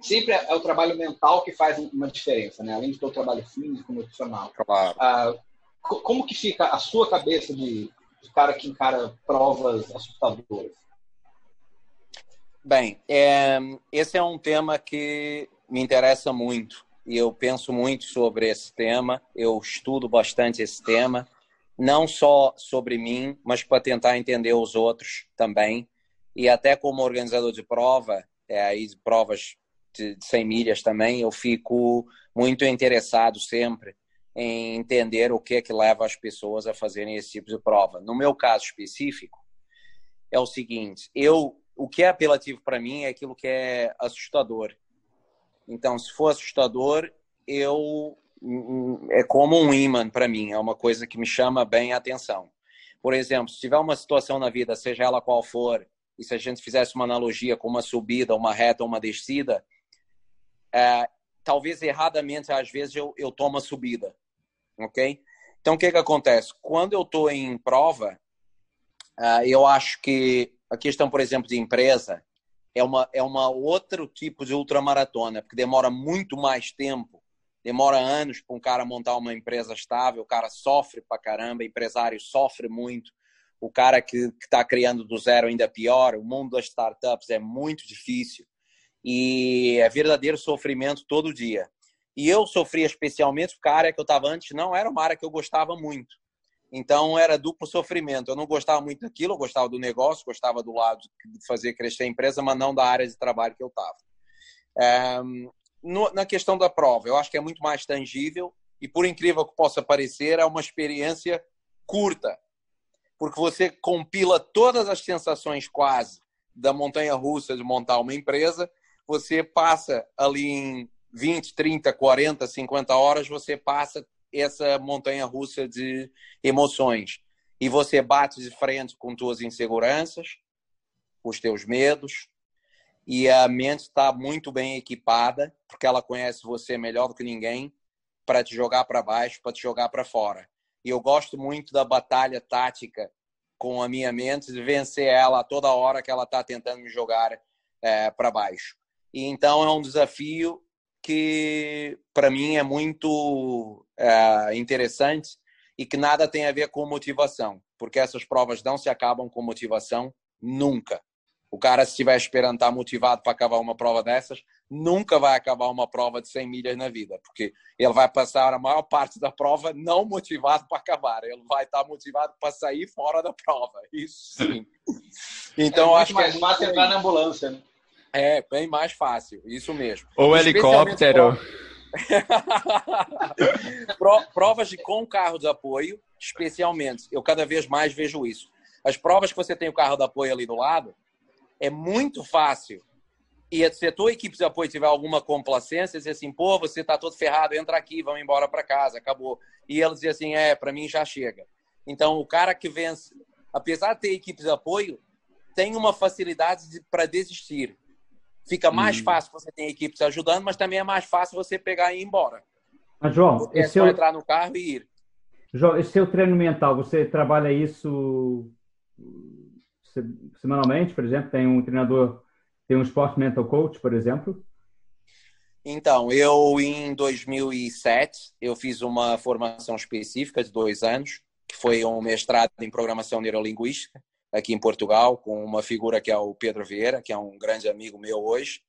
Sempre é o trabalho mental que faz uma diferença, né? Além de todo o trabalho físico, nutricional. Claro. Ah, como que fica a sua cabeça de, de cara que encara provas assustadoras? Bem, é, esse é um tema que me interessa muito e eu penso muito sobre esse tema. Eu estudo bastante esse tema não só sobre mim, mas para tentar entender os outros também. E até como organizador de prova, é, aí provas de 100 milhas também, eu fico muito interessado sempre em entender o que é que leva as pessoas a fazerem esse tipo de prova. No meu caso específico, é o seguinte, eu o que é apelativo para mim é aquilo que é assustador. Então, se for assustador, eu é como um imã para mim, é uma coisa que me chama bem a atenção. Por exemplo, se tiver uma situação na vida, seja ela qual for, e se a gente fizesse uma analogia com uma subida, uma reta, uma descida, é, talvez erradamente, às vezes, eu, eu tomo a subida, ok? Então, o que, que acontece? Quando eu estou em prova, uh, eu acho que a questão, por exemplo, de empresa é uma, é uma outro tipo de ultramaratona, porque demora muito mais tempo demora anos para um cara montar uma empresa estável, o cara sofre pra caramba, empresário sofre muito, o cara que está criando do zero ainda é pior, o mundo das startups é muito difícil e é verdadeiro sofrimento todo dia. E eu sofria especialmente porque a área que eu estava antes não era uma área que eu gostava muito. Então era duplo sofrimento. Eu não gostava muito daquilo, eu gostava do negócio, gostava do lado de fazer crescer a empresa, mas não da área de trabalho que eu estava. Um, no, na questão da prova, eu acho que é muito mais tangível e, por incrível que possa parecer, é uma experiência curta, porque você compila todas as sensações quase da montanha russa de montar uma empresa, você passa ali em 20, 30, 40, 50 horas, você passa essa montanha russa de emoções. e você bate de frente com tuas inseguranças, os teus medos, e a mente está muito bem equipada, porque ela conhece você melhor do que ninguém, para te jogar para baixo, para te jogar para fora. E eu gosto muito da batalha tática com a minha mente, de vencer ela toda hora que ela está tentando me jogar é, para baixo. E então é um desafio que para mim é muito é, interessante e que nada tem a ver com motivação, porque essas provas não se acabam com motivação nunca. O cara, se estiver esperando estar motivado para acabar uma prova dessas, nunca vai acabar uma prova de 100 milhas na vida, porque ele vai passar a maior parte da prova não motivado para acabar, ele vai estar motivado para sair fora da prova. Isso sim. [laughs] Então, é acho mais que é fácil entrar na ambulância, né? É, bem mais fácil, isso mesmo. Ou helicóptero. [laughs] Provas de com carro de apoio, especialmente. Eu cada vez mais vejo isso. As provas que você tem o carro de apoio ali do lado, é muito fácil. E se a tua equipe de apoio tiver alguma complacência, dizer assim, pô, você tá todo ferrado, entra aqui, vamos embora para casa, acabou. E eles dizem assim, é, para mim já chega. Então, o cara que vence, apesar de ter equipes de apoio, tem uma facilidade de, para desistir. Fica mais hum. fácil você ter equipes ajudando, mas também é mais fácil você pegar e ir embora. Mas, João, é só entrar no carro e ir. João, esse seu treino mental, você trabalha isso semanalmente, por exemplo? Tem um treinador, tem um Sport Mental Coach, por exemplo? Então, eu em 2007 eu fiz uma formação específica de dois anos, que foi um mestrado em programação neurolinguística aqui em Portugal, com uma figura que é o Pedro Vieira, que é um grande amigo meu hoje.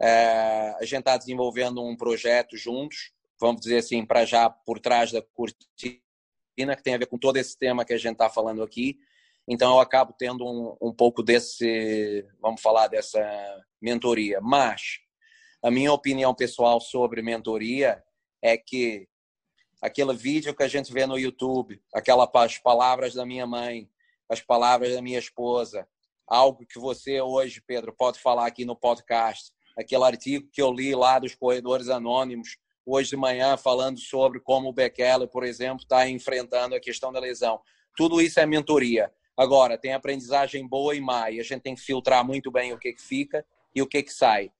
É, a gente está desenvolvendo um projeto juntos, vamos dizer assim, para já por trás da cortina, que tem a ver com todo esse tema que a gente está falando aqui. Então eu acabo tendo um, um pouco desse, vamos falar dessa mentoria. Mas a minha opinião pessoal sobre mentoria é que aquele vídeo que a gente vê no YouTube, aquelas palavras da minha mãe, as palavras da minha esposa, algo que você hoje, Pedro, pode falar aqui no podcast, aquele artigo que eu li lá dos corredores anônimos hoje de manhã falando sobre como o Bekele, por exemplo, está enfrentando a questão da lesão. Tudo isso é mentoria. Agora, tem aprendizagem boa e má, e a gente tem que filtrar muito bem o que, que fica e o que, que sai.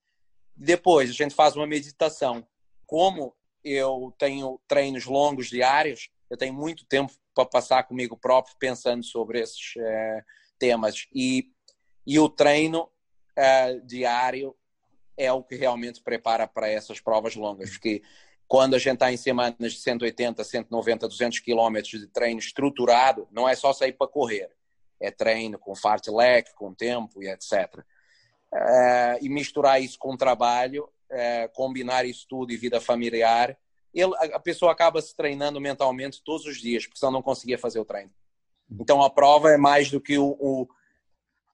Depois, a gente faz uma meditação. Como eu tenho treinos longos diários, eu tenho muito tempo para passar comigo próprio pensando sobre esses é, temas. E, e o treino é, diário é o que realmente prepara para essas provas longas, porque quando a gente está em semanas de 180, 190, 200 quilômetros de treino estruturado, não é só sair para correr é treino com fartlek, com tempo e etc. É, e misturar isso com trabalho, é, combinar isso tudo e vida familiar, ele, a pessoa acaba se treinando mentalmente todos os dias, porque senão não conseguia fazer o treino. Então a prova é mais do que o, o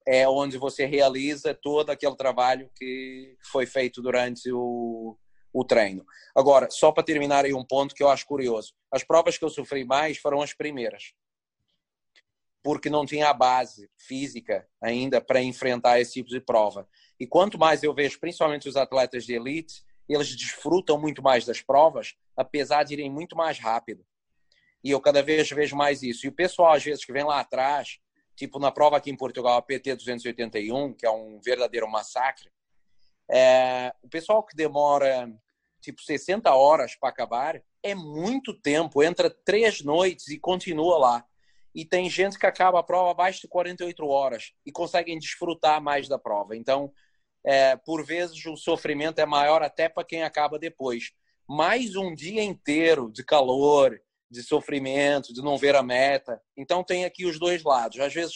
é onde você realiza todo aquele trabalho que foi feito durante o, o treino. Agora, só para terminar aí um ponto que eu acho curioso. As provas que eu sofri mais foram as primeiras porque não tinha a base física ainda para enfrentar esse tipo de prova. E quanto mais eu vejo, principalmente os atletas de elite, eles desfrutam muito mais das provas, apesar de irem muito mais rápido. E eu cada vez vejo mais isso. E o pessoal, às vezes, que vem lá atrás, tipo na prova aqui em Portugal, a PT 281, que é um verdadeiro massacre, é... o pessoal que demora tipo 60 horas para acabar, é muito tempo, entra três noites e continua lá e tem gente que acaba a prova abaixo de 48 horas e conseguem desfrutar mais da prova. Então, é, por vezes, o sofrimento é maior até para quem acaba depois. Mais um dia inteiro de calor, de sofrimento, de não ver a meta. Então, tem aqui os dois lados. Às vezes,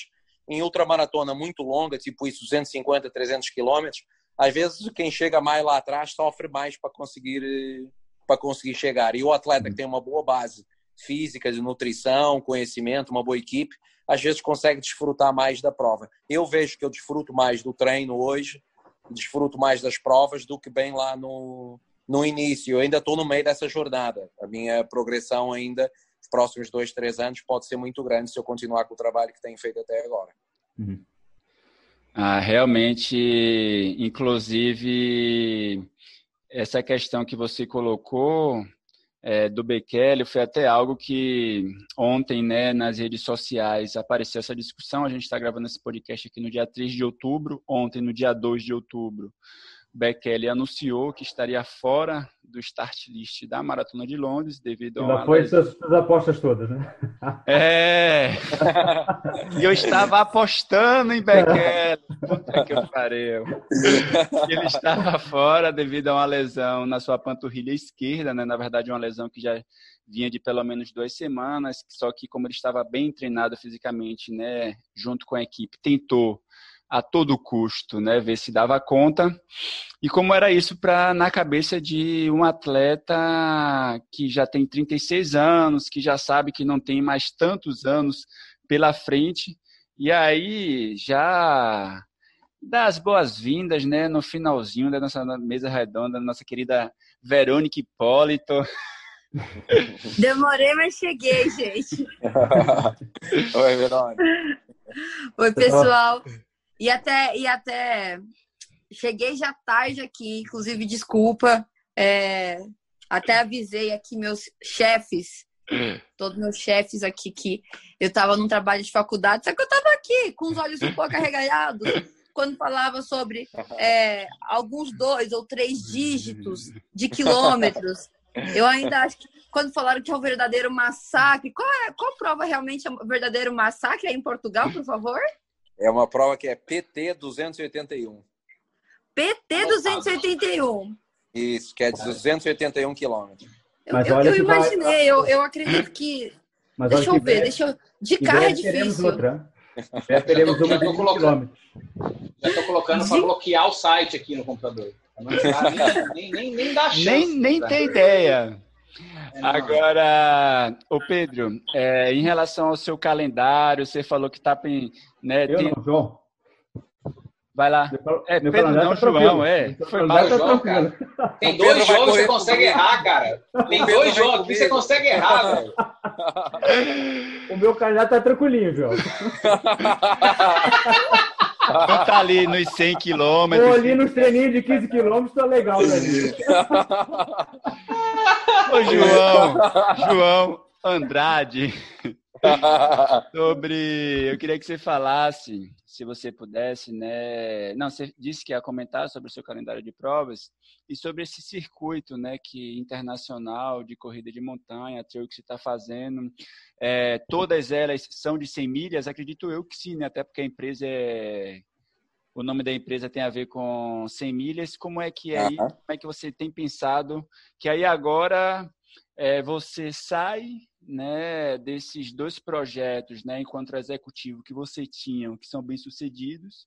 em ultramaratona muito longa, tipo isso, 250, 300 quilômetros, às vezes quem chega mais lá atrás sofre mais para conseguir para conseguir chegar. E o atleta que tem uma boa base física, de nutrição, conhecimento, uma boa equipe, às vezes consegue desfrutar mais da prova. Eu vejo que eu desfruto mais do treino hoje, desfruto mais das provas do que bem lá no, no início. Eu ainda estou no meio dessa jornada. A minha progressão ainda, nos próximos dois, três anos, pode ser muito grande se eu continuar com o trabalho que tenho feito até agora. Uhum. Ah, realmente, inclusive, essa questão que você colocou é, do Bekele foi até algo que ontem, né, nas redes sociais apareceu essa discussão. A gente está gravando esse podcast aqui no dia 3 de outubro, ontem, no dia 2 de outubro. Bekele anunciou que estaria fora do start list da Maratona de Londres devido a uma... foi suas, suas apostas todas, né? É! [laughs] e eu estava apostando em Bekele. Puta que eu pariu. Ele estava fora devido a uma lesão na sua panturrilha esquerda, né? Na verdade, uma lesão que já vinha de pelo menos duas semanas, só que como ele estava bem treinado fisicamente, né, junto com a equipe, tentou a todo custo, né, ver se dava conta. E como era isso para na cabeça de um atleta que já tem 36 anos, que já sabe que não tem mais tantos anos pela frente, e aí já dá as boas-vindas, né, no finalzinho da nossa mesa redonda, nossa querida Verônica Hipólito. [laughs] Demorei, mas cheguei, gente. [laughs] Oi, Verônica. Oi, pessoal. E até, e até cheguei já tarde aqui, inclusive, desculpa. É, até avisei aqui meus chefes, [clears throat] todos meus chefes aqui, que eu estava num trabalho de faculdade, só que eu estava aqui com os olhos um pouco [clears throat] arregalados quando falava sobre é, alguns dois ou três dígitos de quilômetros. Eu ainda acho que quando falaram que é o verdadeiro massacre, qual, é, qual prova realmente é o verdadeiro massacre aí em Portugal, por favor? É uma prova que é PT 281. PT 281. Isso, que é 281 quilômetros. Eu, eu, eu imaginei, vai... eu, eu acredito que. [coughs] Mas deixa eu ver, deixa eu. De carro é difícil. Outra. Já teremos [laughs] uma de colocando, Já estou colocando para bloquear o site aqui no computador. [laughs] nem, nem, nem dá chance. Nem, nem tem ideia. É, Agora, o Pedro, é, em relação ao seu calendário, você falou que está né, Eu tem... não, João. Vai lá. É, Pedro não, tá João, é. Foi mal, tá João, [laughs] cara. Tem dois jogos que você consegue errar, cara. Tem dois jogos que você consegue errar, velho. [laughs] O meu calendário tá tranquilinho, João. [laughs] Não tá ali nos 100 quilômetros. Tô ali nos treininhos de 15 quilômetros, tá legal mim. Ô, João, João Andrade, sobre. Eu queria que você falasse, se você pudesse, né? Não, você disse que ia comentar sobre o seu calendário de provas e sobre esse circuito, né, que internacional de corrida de montanha, trail que você está fazendo. É, todas elas são de 100 milhas, acredito eu que sim, né? Até porque a empresa é o nome da empresa tem a ver com 100 milhas. Como é que é aí, como é que você tem pensado que aí agora é, você sai né, desses dois projetos, né, enquanto executivo que você tinha, que são bem sucedidos,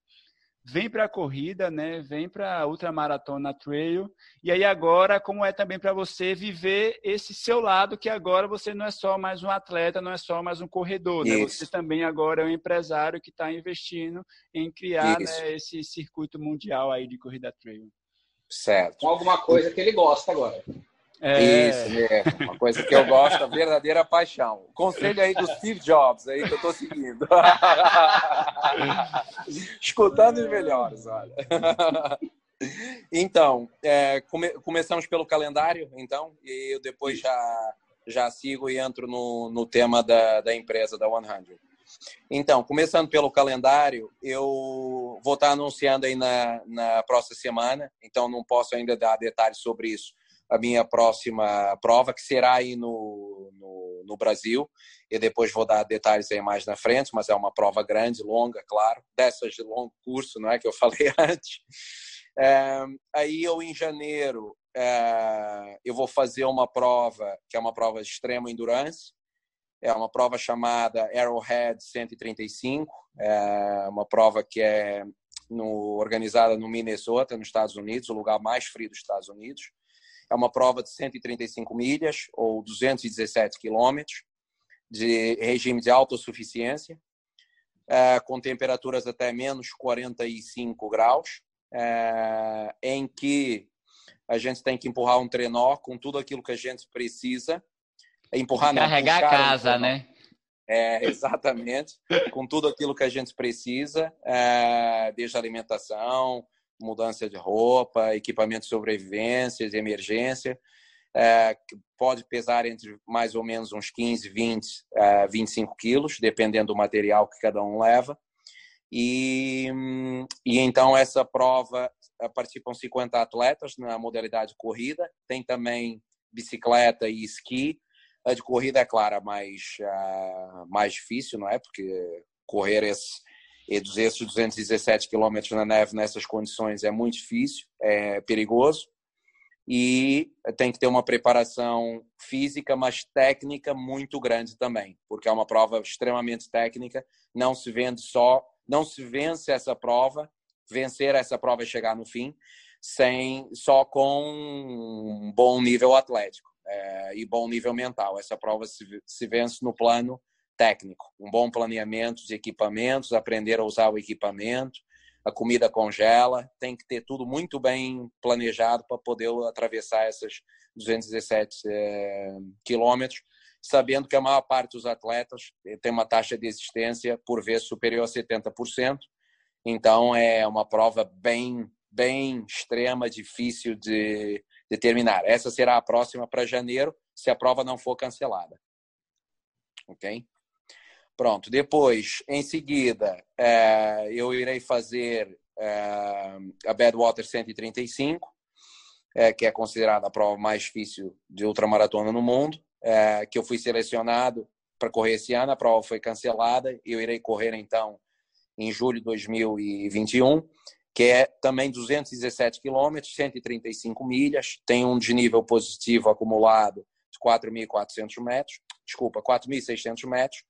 vem para a corrida, né? Vem para a ultramaratona trail. E aí agora, como é também para você viver esse seu lado, que agora você não é só mais um atleta, não é só mais um corredor, né? Você também agora é um empresário que está investindo em criar né, esse circuito mundial aí de corrida trail. Certo. Com alguma coisa que ele gosta agora. É... Isso mesmo, uma coisa que eu gosto, a verdadeira paixão. Conselho aí do Steve Jobs, aí que eu estou seguindo. [laughs] Escutando os melhores, olha. Então, é, come, começamos pelo calendário, então, e eu depois já, já sigo e entro no, no tema da, da empresa, da 100. Então, começando pelo calendário, eu vou estar anunciando aí na, na próxima semana, então não posso ainda dar detalhes sobre isso a minha próxima prova, que será aí no, no, no, Brasil. E depois vou dar detalhes aí mais na frente, mas é uma prova grande, longa, claro, dessas de longo curso, não é que eu [laughs] falei antes. É, aí eu, em janeiro, é, eu vou fazer uma prova, que é uma prova de extrema endurance, é uma prova chamada Arrowhead 135, é uma prova que é no, organizada no Minnesota, nos Estados Unidos, o lugar mais frio dos Estados Unidos. É uma prova de 135 milhas ou 217 quilômetros de regime de autossuficiência, é, com temperaturas até menos 45 graus, é, em que a gente tem que empurrar um trenó com tudo aquilo que a gente precisa. Empurrar, não, Carregar a casa, um né? É, exatamente, com tudo aquilo que a gente precisa, é, desde alimentação, mudança de roupa, equipamento de sobrevivência, de emergência. é, que pode pesar entre mais ou menos uns 15, 20, uh, 25 quilos, dependendo do material que cada um leva. E, e então essa prova participam 50 atletas na modalidade corrida, tem também bicicleta e esqui. A de corrida, é claro, mais, uh, mais difícil, não é? Porque correr esse, esses 217 quilômetros na neve nessas condições é muito difícil, é perigoso e tem que ter uma preparação física, mas técnica muito grande também, porque é uma prova extremamente técnica. Não se vende só, não se vence essa prova, vencer essa prova e chegar no fim, sem só com um bom nível atlético é, e bom nível mental. Essa prova se, se vence no plano técnico, um bom planeamento de equipamentos, aprender a usar o equipamento, a comida congela, tem que ter tudo muito bem planejado para poder atravessar esses 217 é, quilômetros, sabendo que a maior parte dos atletas tem uma taxa de existência por vezes superior a 70%. Então é uma prova bem, bem extrema, difícil de, de terminar. Essa será a próxima para janeiro, se a prova não for cancelada. Ok? Pronto, depois, em seguida, é, eu irei fazer é, a Badwater 135, é, que é considerada a prova mais difícil de ultramaratona no mundo, é, que eu fui selecionado para correr esse ano, a prova foi cancelada, eu irei correr então em julho de 2021, que é também 217 quilômetros, 135 milhas, tem um desnível positivo acumulado de 4.400 metros, desculpa, 4.600 metros,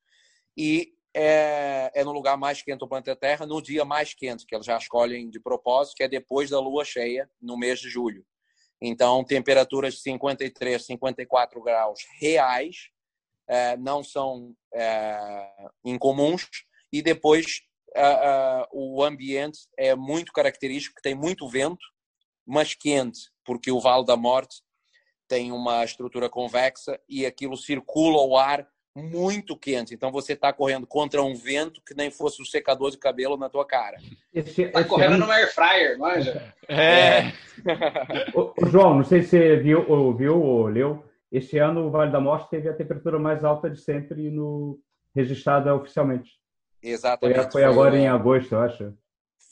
e é, é, no lugar mais quente do planeta Terra, no dia mais quente, que eles já escolhem de propósito, que é depois da lua cheia, no mês de julho. Então, temperaturas de 53, 54 graus reais é, não são é, incomuns, e depois o ambiente é muito característico, tem muito vento, mas quente, porque o Vale da Morte tem uma estrutura convexa e aquilo circula o ar muito quente. Então você está correndo contra um vento que nem fosse um secador de cabelo na tua cara. Está correndo ano... no air fryer, manja? É. o, o João, não sei se você viu ou viu ou leu. Este ano o Vale da Morte teve a temperatura mais alta de sempre no registrada oficialmente. Exatamente. Foi, foi agora em agosto, eu acho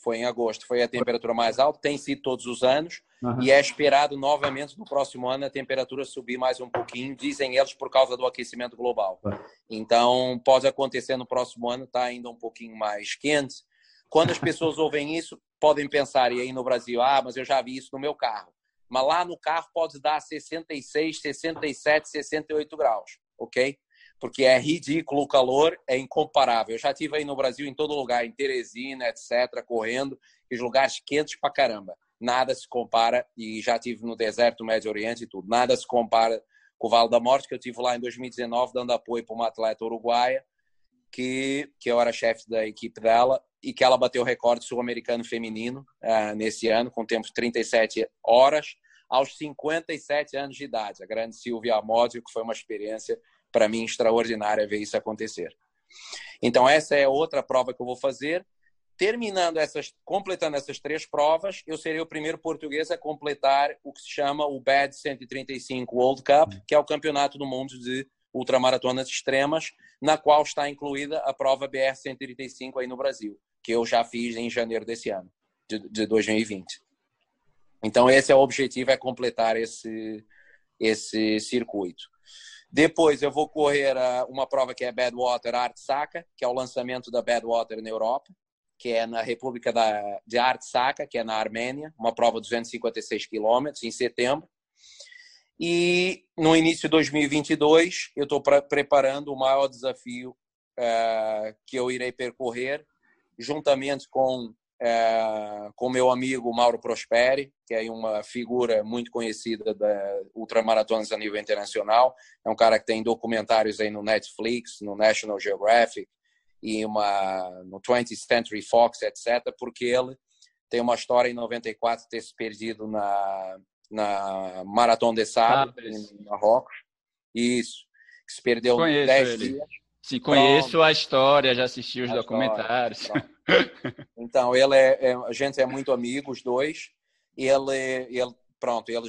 foi em agosto, foi a temperatura mais alta, tem sido todos os anos, uhum. e é esperado novamente no próximo ano a temperatura subir mais um pouquinho, dizem eles, por causa do aquecimento global. Uhum. Então, pode acontecer no próximo ano, está ainda um pouquinho mais quente. Quando as pessoas ouvem isso, podem pensar, e aí no Brasil, ah, mas eu já vi isso no meu carro. Mas lá no carro pode dar 66, 67, 68 graus, ok? Porque é ridículo o calor, é incomparável. Eu já tive aí no Brasil, em todo lugar, em Teresina, etc., correndo, e lugares quentes pra caramba. Nada se compara, e já tive no deserto, Médio Oriente e tudo, nada se compara com o Vale da Morte, que eu tive lá em 2019, dando apoio para uma atleta uruguaia, que, que eu era chefe da equipe dela, e que ela bateu o recorde sul-americano feminino uh, nesse ano, com tempo de 37 horas, aos 57 anos de idade. A grande Silvia Amódio, que foi uma experiência para mim extraordinária ver isso acontecer. Então essa é outra prova que eu vou fazer. Terminando essas, completando essas três provas, eu serei o primeiro português a completar o que se chama o BAD 135 World Cup, que é o campeonato do mundo de ultramaratonas extremas, na qual está incluída a prova BR 135 aí no Brasil, que eu já fiz em janeiro desse ano, de, de 2020. Então esse é o objetivo, é completar esse esse circuito. Depois eu vou correr ah, uma prova que é Badwater Artsaka, que é o lançamento da Badwater na Europa, que é na República da, de Artsaka, que é na Armênia, uma prova de 256 quilômetros, em setembro. E no início de 2022, eu estou preparando o maior desafio uh, que eu irei percorrer, juntamente com é, com meu amigo Mauro Prosperi, que é uma figura muito conhecida da ultramaratonas a nível internacional. É um cara que tem documentários aí no Netflix, no National Geographic e uma no 20th Century Fox, etc. Porque ele tem uma história em 94 ter se perdido na na Maratona de Sable, ah, em Marrocos. Isso, que se perdeu 10 dias. Sim, conheço Pronto. a história, já assisti os a documentários. História, então, ele é, é, a gente é muito amigo, os dois. Ele, ele pronto, ele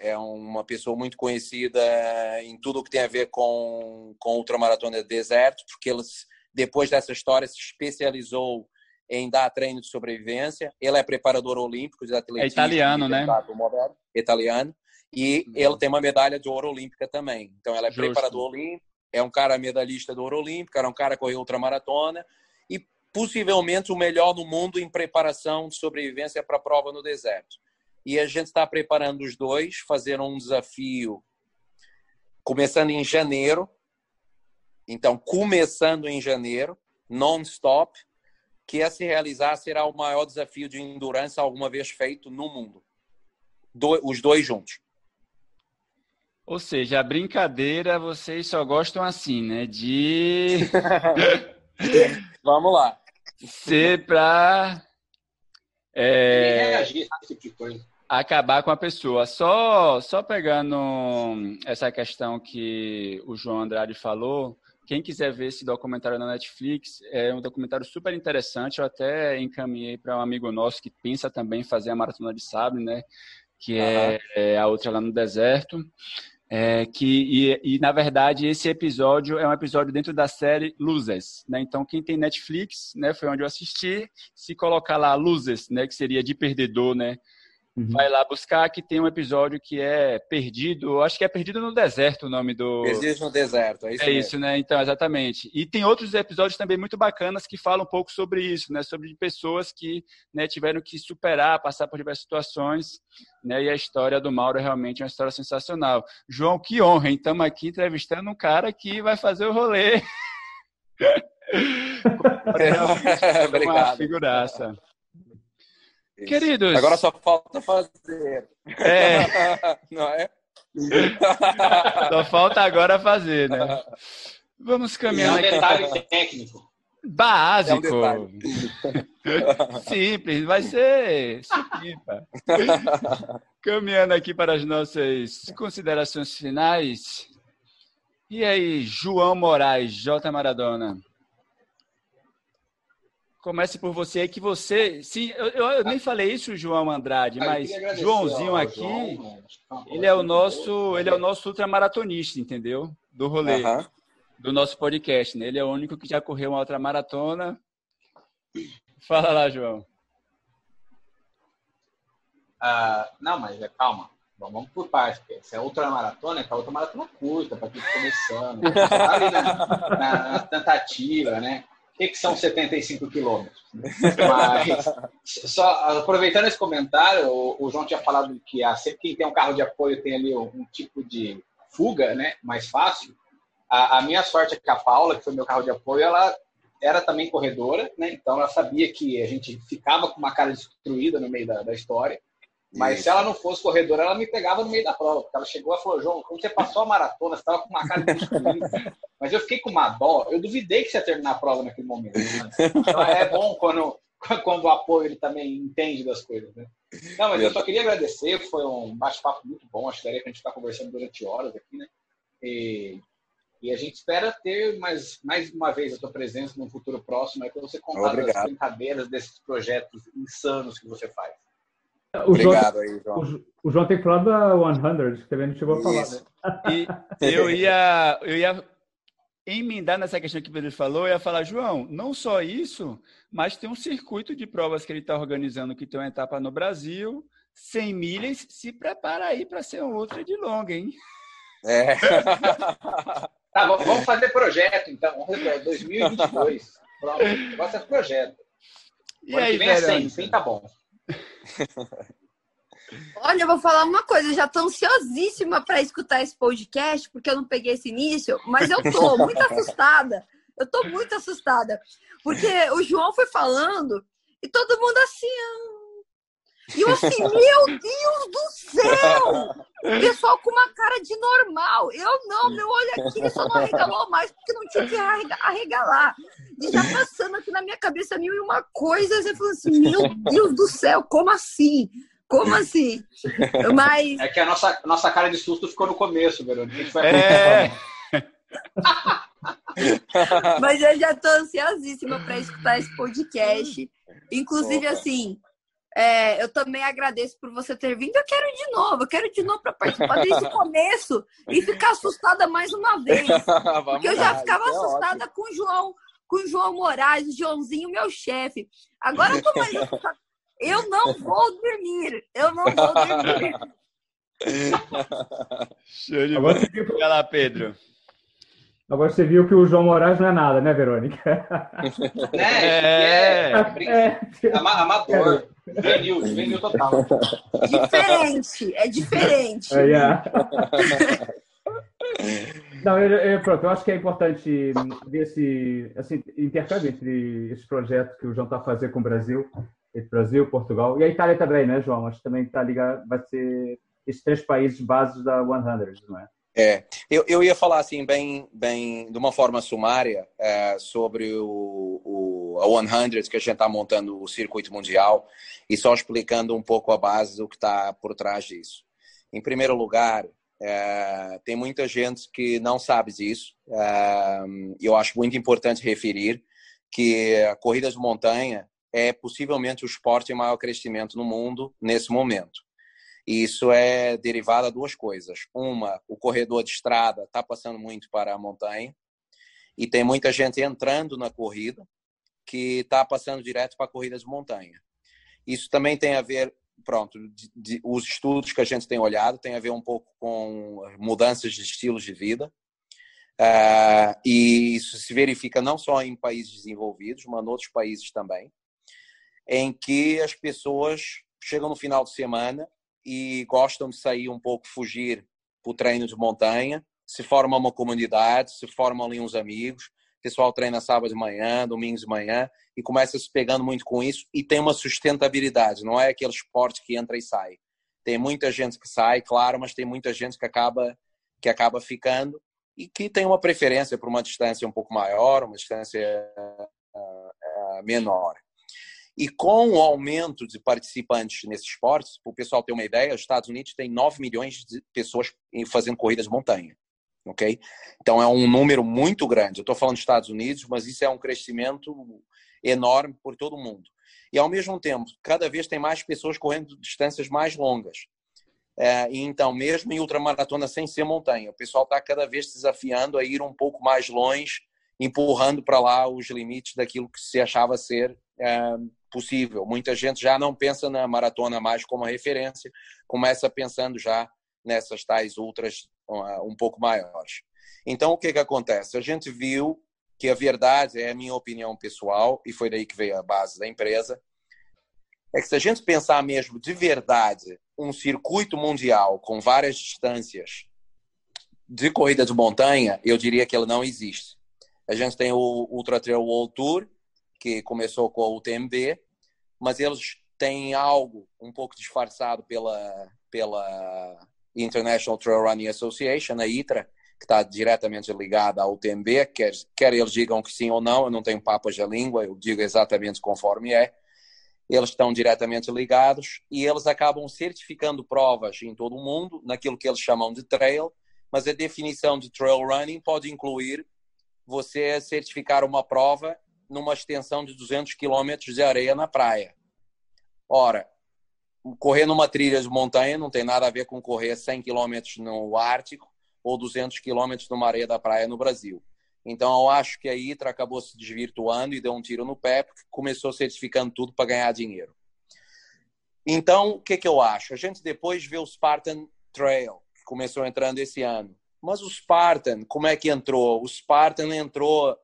é uma pessoa muito conhecida em tudo o que tem a ver com, com ultramaratona de deserto, porque ele, depois dessa história, se especializou em dar treino de sobrevivência. Ele é preparador olímpico de atletismo. É italiano, né? Moderno, italiano. E ele tem uma medalha de ouro olímpica também. Então, ela é Justo. preparador olímpico, é um cara medalhista do ouro olímpico, era um cara que correu ultramaratona e possivelmente o melhor no mundo em preparação de sobrevivência para a prova no deserto. E a gente está preparando os dois, fazendo um desafio começando em janeiro. Então, começando em janeiro, non-stop, que a se realizar será o maior desafio de endurance alguma vez feito no mundo. Do, os dois juntos. Ou seja, a brincadeira vocês só gostam assim, né? De. [laughs] [laughs] Vamos lá. Ser para. É, tipo acabar com a pessoa. Só, só pegando essa questão que o João Andrade falou, quem quiser ver esse documentário na Netflix, é um documentário super interessante. Eu até encaminhei para um amigo nosso que pensa também em fazer a Maratona de Sabre, né? Que é, é a outra lá no deserto. É, que, e, e, na verdade, esse episódio é um episódio dentro da série Losers, né? Então, quem tem Netflix, né, foi onde eu assisti, se colocar lá Losers, né, que seria de perdedor, né, Uhum. vai lá buscar que tem um episódio que é Perdido, acho que é Perdido no Deserto o nome do... Existe no deserto, é isso É mesmo. isso, né? Então, exatamente. E tem outros episódios também muito bacanas que falam um pouco sobre isso, né? Sobre pessoas que né, tiveram que superar, passar por diversas situações, né? E a história do Mauro é realmente uma história sensacional. João, que honra, hein? Estamos aqui entrevistando um cara que vai fazer o rolê. [laughs] [laughs] Uma Obrigado. figuraça. Isso. Queridos. Agora só falta fazer. É, [laughs] Não é? [laughs] só falta agora fazer, né? Vamos é caminhando um aqui. detalhe técnico. Básico. É um [laughs] Simples, vai ser supimpa. Caminhando aqui para as nossas considerações finais. E aí, João Moraes, J. Maradona. Comece por você aí, que você. Sim, eu, eu- eu nem falei isso, João Andrade, mas Joãozinho aqui, João, uma ele é o nosso, ele é o nosso ultramaratonista, entendeu? Do rolê Aham. do nosso podcast, né? Ele é o único que já correu uma outra maratona. Fala lá, João. Ah, não, mas é, calma. Vamos vamos por partes. porque Essa é outra maratona, é que a outra maratona curta, para quem está começando. Você [laughs] tá ali na, na- na tentativa, né? Que, que são 75 quilômetros? Mas, só aproveitando esse comentário, o, o João tinha falado que sempre quem tem um carro de apoio tem ali um, um tipo de fuga, né? Mais fácil. A, a minha sorte é que a Paula, que foi meu carro de apoio, ela era também corredora, né? Então ela sabia que a gente ficava com uma cara destruída no meio da, da história. Mas Isso. se ela não fosse corredora, ela me pegava no meio da prova. Porque ela chegou e falou, João, quando você passou a maratona, você estava com uma cara destruída. [laughs] Mas eu fiquei com uma dó. Eu duvidei que você ia terminar a prova naquele momento. né? Então é bom quando, [laughs] quando o apoio ele também entende das coisas. Né? Não, mas eu só queria agradecer. Foi um bate-papo muito bom. Acho que daria pra gente ficar conversando durante horas aqui, né? E, e a gente espera ter mais, mais uma vez a tua presença no futuro próximo, aí para você contar das Obrigado. brincadeiras desses projetos insanos que você faz. O João, Obrigado aí, João. o, o João tem que falar da 100, que também não chegou a falar. Isso. Né? E eu ia, eu ia emendar nessa questão que o Pedro falou, eu ia falar, João, não só isso, mas tem um circuito de provas que ele está organizando, que tem uma etapa no Brasil, 100 milhas, se prepara aí para ser um ultra de longa, hein? É. [laughs] Tá, vamos fazer projeto, então. Vamos fazer projeto. 2022. Pronto, o negócio é projeto. E Ano aí, vem é 100, Verônica? 100 tá bom. Olha, eu vou falar uma coisa, eu já tô ansiosíssima para escutar esse podcast, porque eu não peguei esse início, mas eu tô muito [laughs] assustada. Eu tô muito assustada. Porque o João foi falando e todo mundo assim. E eu assim, meu Deus do céu! O pessoal com uma cara de normal. Eu não, meu olho aqui só não arregalou mais porque não tinha que arrega- arregalar. E já passando aqui na minha cabeça mil e uma coisas, eu falei assim, meu Deus do céu, como assim? Como assim? Mas É que a nossa, nossa cara de susto ficou no começo, Verônica. A gente vai É. [laughs] Mas eu já tô ansiosíssima para escutar esse podcast. Inclusive, Opa. assim, É, eu também agradeço por você ter vindo. Eu quero de novo, eu quero de novo para participar [laughs] desde o começo e ficar assustada mais uma vez. [laughs] Porque eu já ficava é assustada com o João, com o João Moraes, o Joãozinho, meu chefe. Agora eu tô mais [laughs] assustada. Eu não vou dormir. Eu não vou dormir. Show de bola. Vai lá, Pedro. Agora você viu que o João Moraes não é nada, né, Verônica? [laughs] Né? É, é, é, amador. Juvenil, juvenil total. Diferente, é diferente. É, yeah. Não, eu, eu, pronto, eu acho que é importante ver esse assim, intercâmbio entre esse projeto que o João está fazendo com o Brasil, entre Brasil, Portugal e a Itália também, né, João? Acho que também está ligado, vai ser esses três países bases da 100, não é? É, eu, eu ia falar assim bem, bem de uma forma sumária é, sobre o, o a 100 que a gente está montando o circuito mundial e só explicando um pouco a base do que está por trás disso. Em primeiro lugar, é, tem muita gente que não sabe disso. É, eu acho muito importante referir que a corrida de montanha é possivelmente o esporte em maior crescimento no mundo nesse momento. E isso é derivado de duas coisas. Uma, o corredor de estrada está passando muito para a montanha e tem muita gente entrando na corrida que está passando direto para a corrida de montanha. Isso também tem a ver, pronto, de, de, os estudos que a gente tem olhado tem a ver um pouco com mudanças de estilos de vida. Uh, e isso se verifica não só em países desenvolvidos, mas em outros países também, em que as pessoas chegam no final de semana e gostam de sair um pouco, fugir para o treino de montanha. Se forma uma comunidade, se formam ali uns amigos. O pessoal treina sábado de manhã, domingo de manhã e começa se pegando muito com isso e tem uma sustentabilidade. Não é aquele esporte que entra e sai. Tem muita gente que sai, claro, mas tem muita gente que acaba que acaba ficando e que tem uma preferência por uma distância um pouco maior, uma distância uh, uh, menor. E com o aumento de participantes nesse esporte, para o pessoal ter uma ideia, os Estados Unidos tem 9 milhões de pessoas fazendo corridas de montanha. Ok? Então é um número muito grande. Eu estou falando dos Estados Unidos, mas isso é um crescimento enorme por todo o mundo. E ao mesmo tempo, cada vez tem mais pessoas correndo distâncias mais longas. É, então, mesmo em ultramaratona sem ser montanha, o pessoal está cada vez desafiando a ir um pouco mais longe, empurrando para lá os limites daquilo que se achava ser é, possível. Muita gente já não pensa na maratona mais como referência, começa pensando já nessas tais ultras um pouco maiores. Então, o que, que acontece? A gente viu que a verdade, é a minha opinião pessoal, e foi daí que veio a base da empresa, é que se a gente pensar mesmo de verdade um circuito mundial com várias distâncias de corrida de montanha, eu diria que ele não existe. A gente tem o Ultra Trail World Tour, que começou com a UTMB, mas eles têm algo um pouco disfarçado pela, pela International Trail Running Association, a ITRA, que está diretamente ligada à UTMB, quer, quer eles digam que sim ou não, eu não tenho papas da língua, eu digo exatamente conforme é. Eles estão diretamente ligados e eles acabam certificando provas em todo o mundo, naquilo que eles chamam de trail, mas a definição de trail running pode incluir você certificar uma prova numa extensão de 200 quilômetros de areia na praia. Ora, correr numa trilha de montanha não tem nada a ver com correr 100 quilômetros no Ártico ou 200 quilômetros numa areia da praia no Brasil. Então, eu acho que a ITRA acabou se desvirtuando e deu um tiro no pé, porque começou certificando tudo para ganhar dinheiro. Então, o que, que eu acho? A gente depois vê o Spartan Trail, que começou entrando esse ano. Mas o Spartan, como é que entrou? O Spartan entrou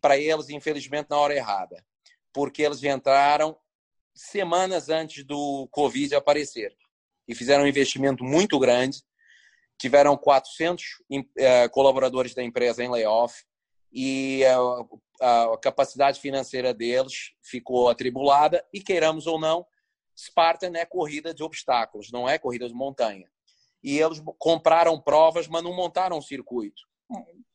para eles, infelizmente, na hora errada, porque eles entraram semanas antes do Covid aparecer e fizeram um investimento muito grande. Tiveram 400 eh, colaboradores da empresa em layoff e a, capacidade financeira deles ficou atribulada. E queiramos ou não, Spartan é corrida de obstáculos, não é corrida de montanha. E eles compraram provas, mas não montaram um circuito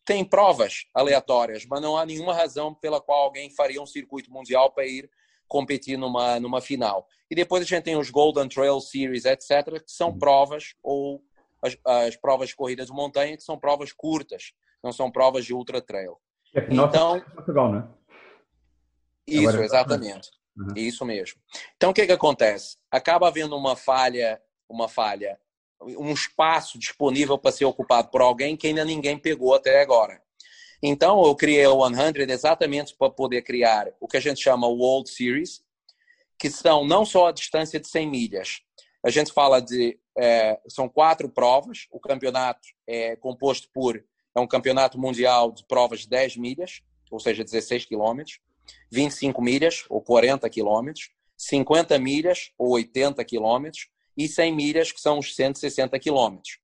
tem provas aleatórias, mas não há nenhuma razão pela qual alguém faria um circuito mundial para ir competir numa, numa final. E depois a gente tem os Golden Trail Series, etc., que são provas, ou as, as provas de corrida de montanha, que são provas curtas, não são provas de ultra trail. É então, Portugal, né? Isso, Agora, exatamente. Uhum. Isso mesmo. Então, o que, que acontece? Acaba havendo uma falha, uma falha, um espaço disponível para ser ocupado por alguém que ainda ninguém pegou até agora. Então, eu criei o 100 exatamente para poder criar o que a gente chama World Series, que são não só a distância de 100 milhas. A gente fala de. É, são quatro provas. O campeonato é composto por. É um campeonato mundial de provas de 10 milhas, ou seja, 16 quilômetros, 25 milhas, ou 40 quilômetros, 50 milhas, ou 80 quilômetros, e 100 milhas, que são os 160 quilômetros.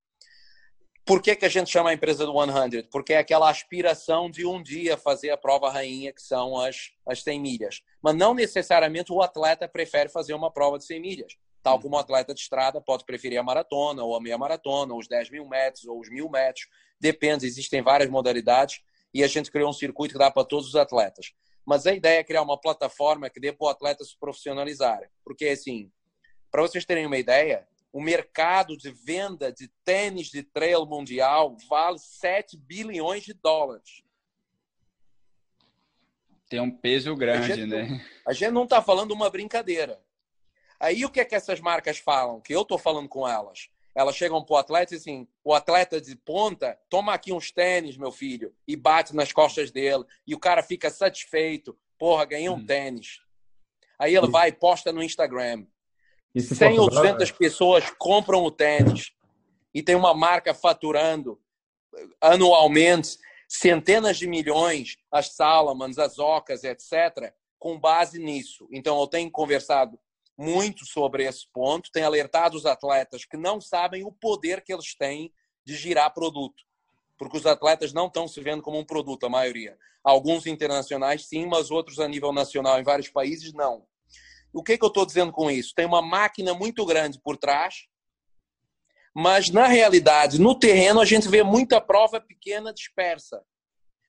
Por que, que a gente chama a empresa do 100? Porque é aquela aspiração de um dia fazer a prova rainha, que são as, as 100 milhas. Mas não necessariamente o atleta prefere fazer uma prova de 100 milhas. Tal como o atleta de estrada pode preferir a maratona, ou a meia maratona, ou os 10 mil metros, ou os mil metros. Depende, existem várias modalidades e a gente criou um circuito que dá para todos os atletas. Mas a ideia é criar uma plataforma que dê para o atleta se profissionalizar. Porque, assim, para vocês terem uma ideia, o mercado de venda de tênis de trail mundial vale 7 bilhões de dólares. Tem um peso grande, a gente, né? A gente não está falando uma brincadeira. Aí o que é que essas marcas falam? Que eu estou falando com elas. Elas chegam para o atleta e assim, o atleta de ponta, toma aqui uns tênis, meu filho, e bate nas costas dele. E o cara fica satisfeito. Porra, ganhei um hum. tênis. Aí ele vai e posta no Instagram. 100 ou 200 pessoas compram o tênis e tem uma marca faturando anualmente centenas de milhões, as Salomons, as Ocas, etc., com base nisso. Então, eu tenho conversado muito sobre esse ponto, tenho alertado os atletas que não sabem o poder que eles têm de girar produto. Porque os atletas não estão se vendo como um produto, a maioria. Alguns internacionais, sim, mas outros a nível nacional em vários países, não. O que, que eu estou dizendo com isso? Tem uma máquina muito grande por trás, mas na realidade, no terreno, a gente vê muita prova pequena dispersa.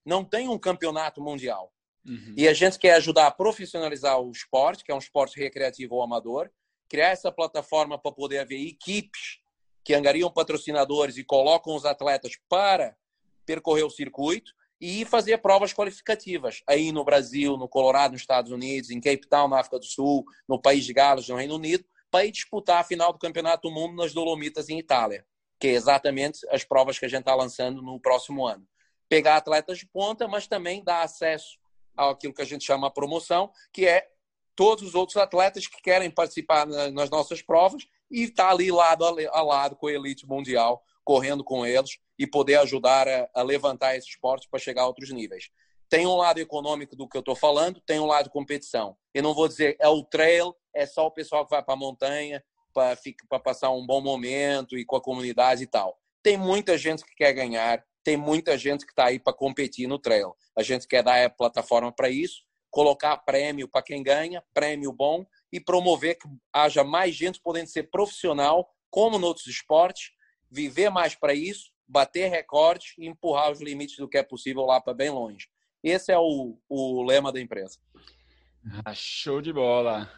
Não tem um campeonato mundial. Uhum. E a gente quer ajudar a profissionalizar o esporte, que é um esporte recreativo ou amador, criar essa plataforma para poder haver equipes que angariam patrocinadores e colocam os atletas para percorrer o circuito e fazer provas qualificativas aí no Brasil, no Colorado, nos Estados Unidos, em Cape Town, na África do Sul, no País de Gales, no Reino Unido, para ir disputar a final do Campeonato do Mundo nas Dolomitas, em Itália, que é exatamente as provas que a gente está lançando no próximo ano. Pegar atletas de ponta, mas também dar acesso àquilo que a gente chama promoção, que é todos os outros atletas que querem participar nas nossas provas e estar tá ali lado a lado com a elite mundial, correndo com eles e poder ajudar a, a levantar esse esporte para chegar a outros níveis. Tem um lado econômico do que eu estou falando, tem um lado competição. Eu não vou dizer é o trail, é só o pessoal que vai para a montanha para passar um bom momento e com a comunidade e tal. Tem muita gente que quer ganhar, tem muita gente que está aí para competir no trail. A gente quer dar a plataforma para isso, colocar prêmio para quem ganha, prêmio bom, e promover que haja mais gente podendo ser profissional, como nos outros esportes, viver mais para isso bater recordes e empurrar os limites do que é possível lá para bem longe. Esse é o, o lema da empresa. Ah, show de bola.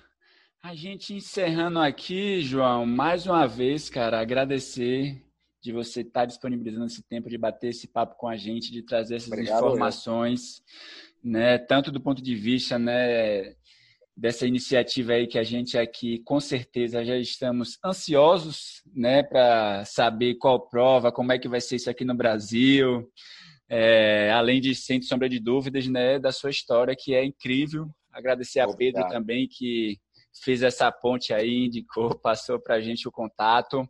A gente encerrando aqui, João, mais uma vez, cara, agradecer de você estar disponibilizando esse tempo de bater esse papo com a gente, de trazer essas Obrigado, informações, eu. né, tanto do ponto de vista, né, dessa iniciativa aí que a gente aqui com certeza já estamos ansiosos, né, para saber qual prova, como é que vai ser isso aqui no Brasil, é, além de sem sombra de dúvidas, né, da sua história que é incrível. Agradecer a Obrigado. Pedro também que fez essa ponte aí, indicou, [laughs] passou para a gente o contato.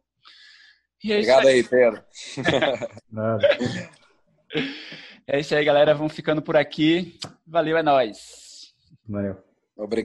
É Obrigado aí, aí Pedro. [laughs] é isso aí, galera. Vamos ficando por aqui. Valeu, é nóis. Valeu. Obrigado.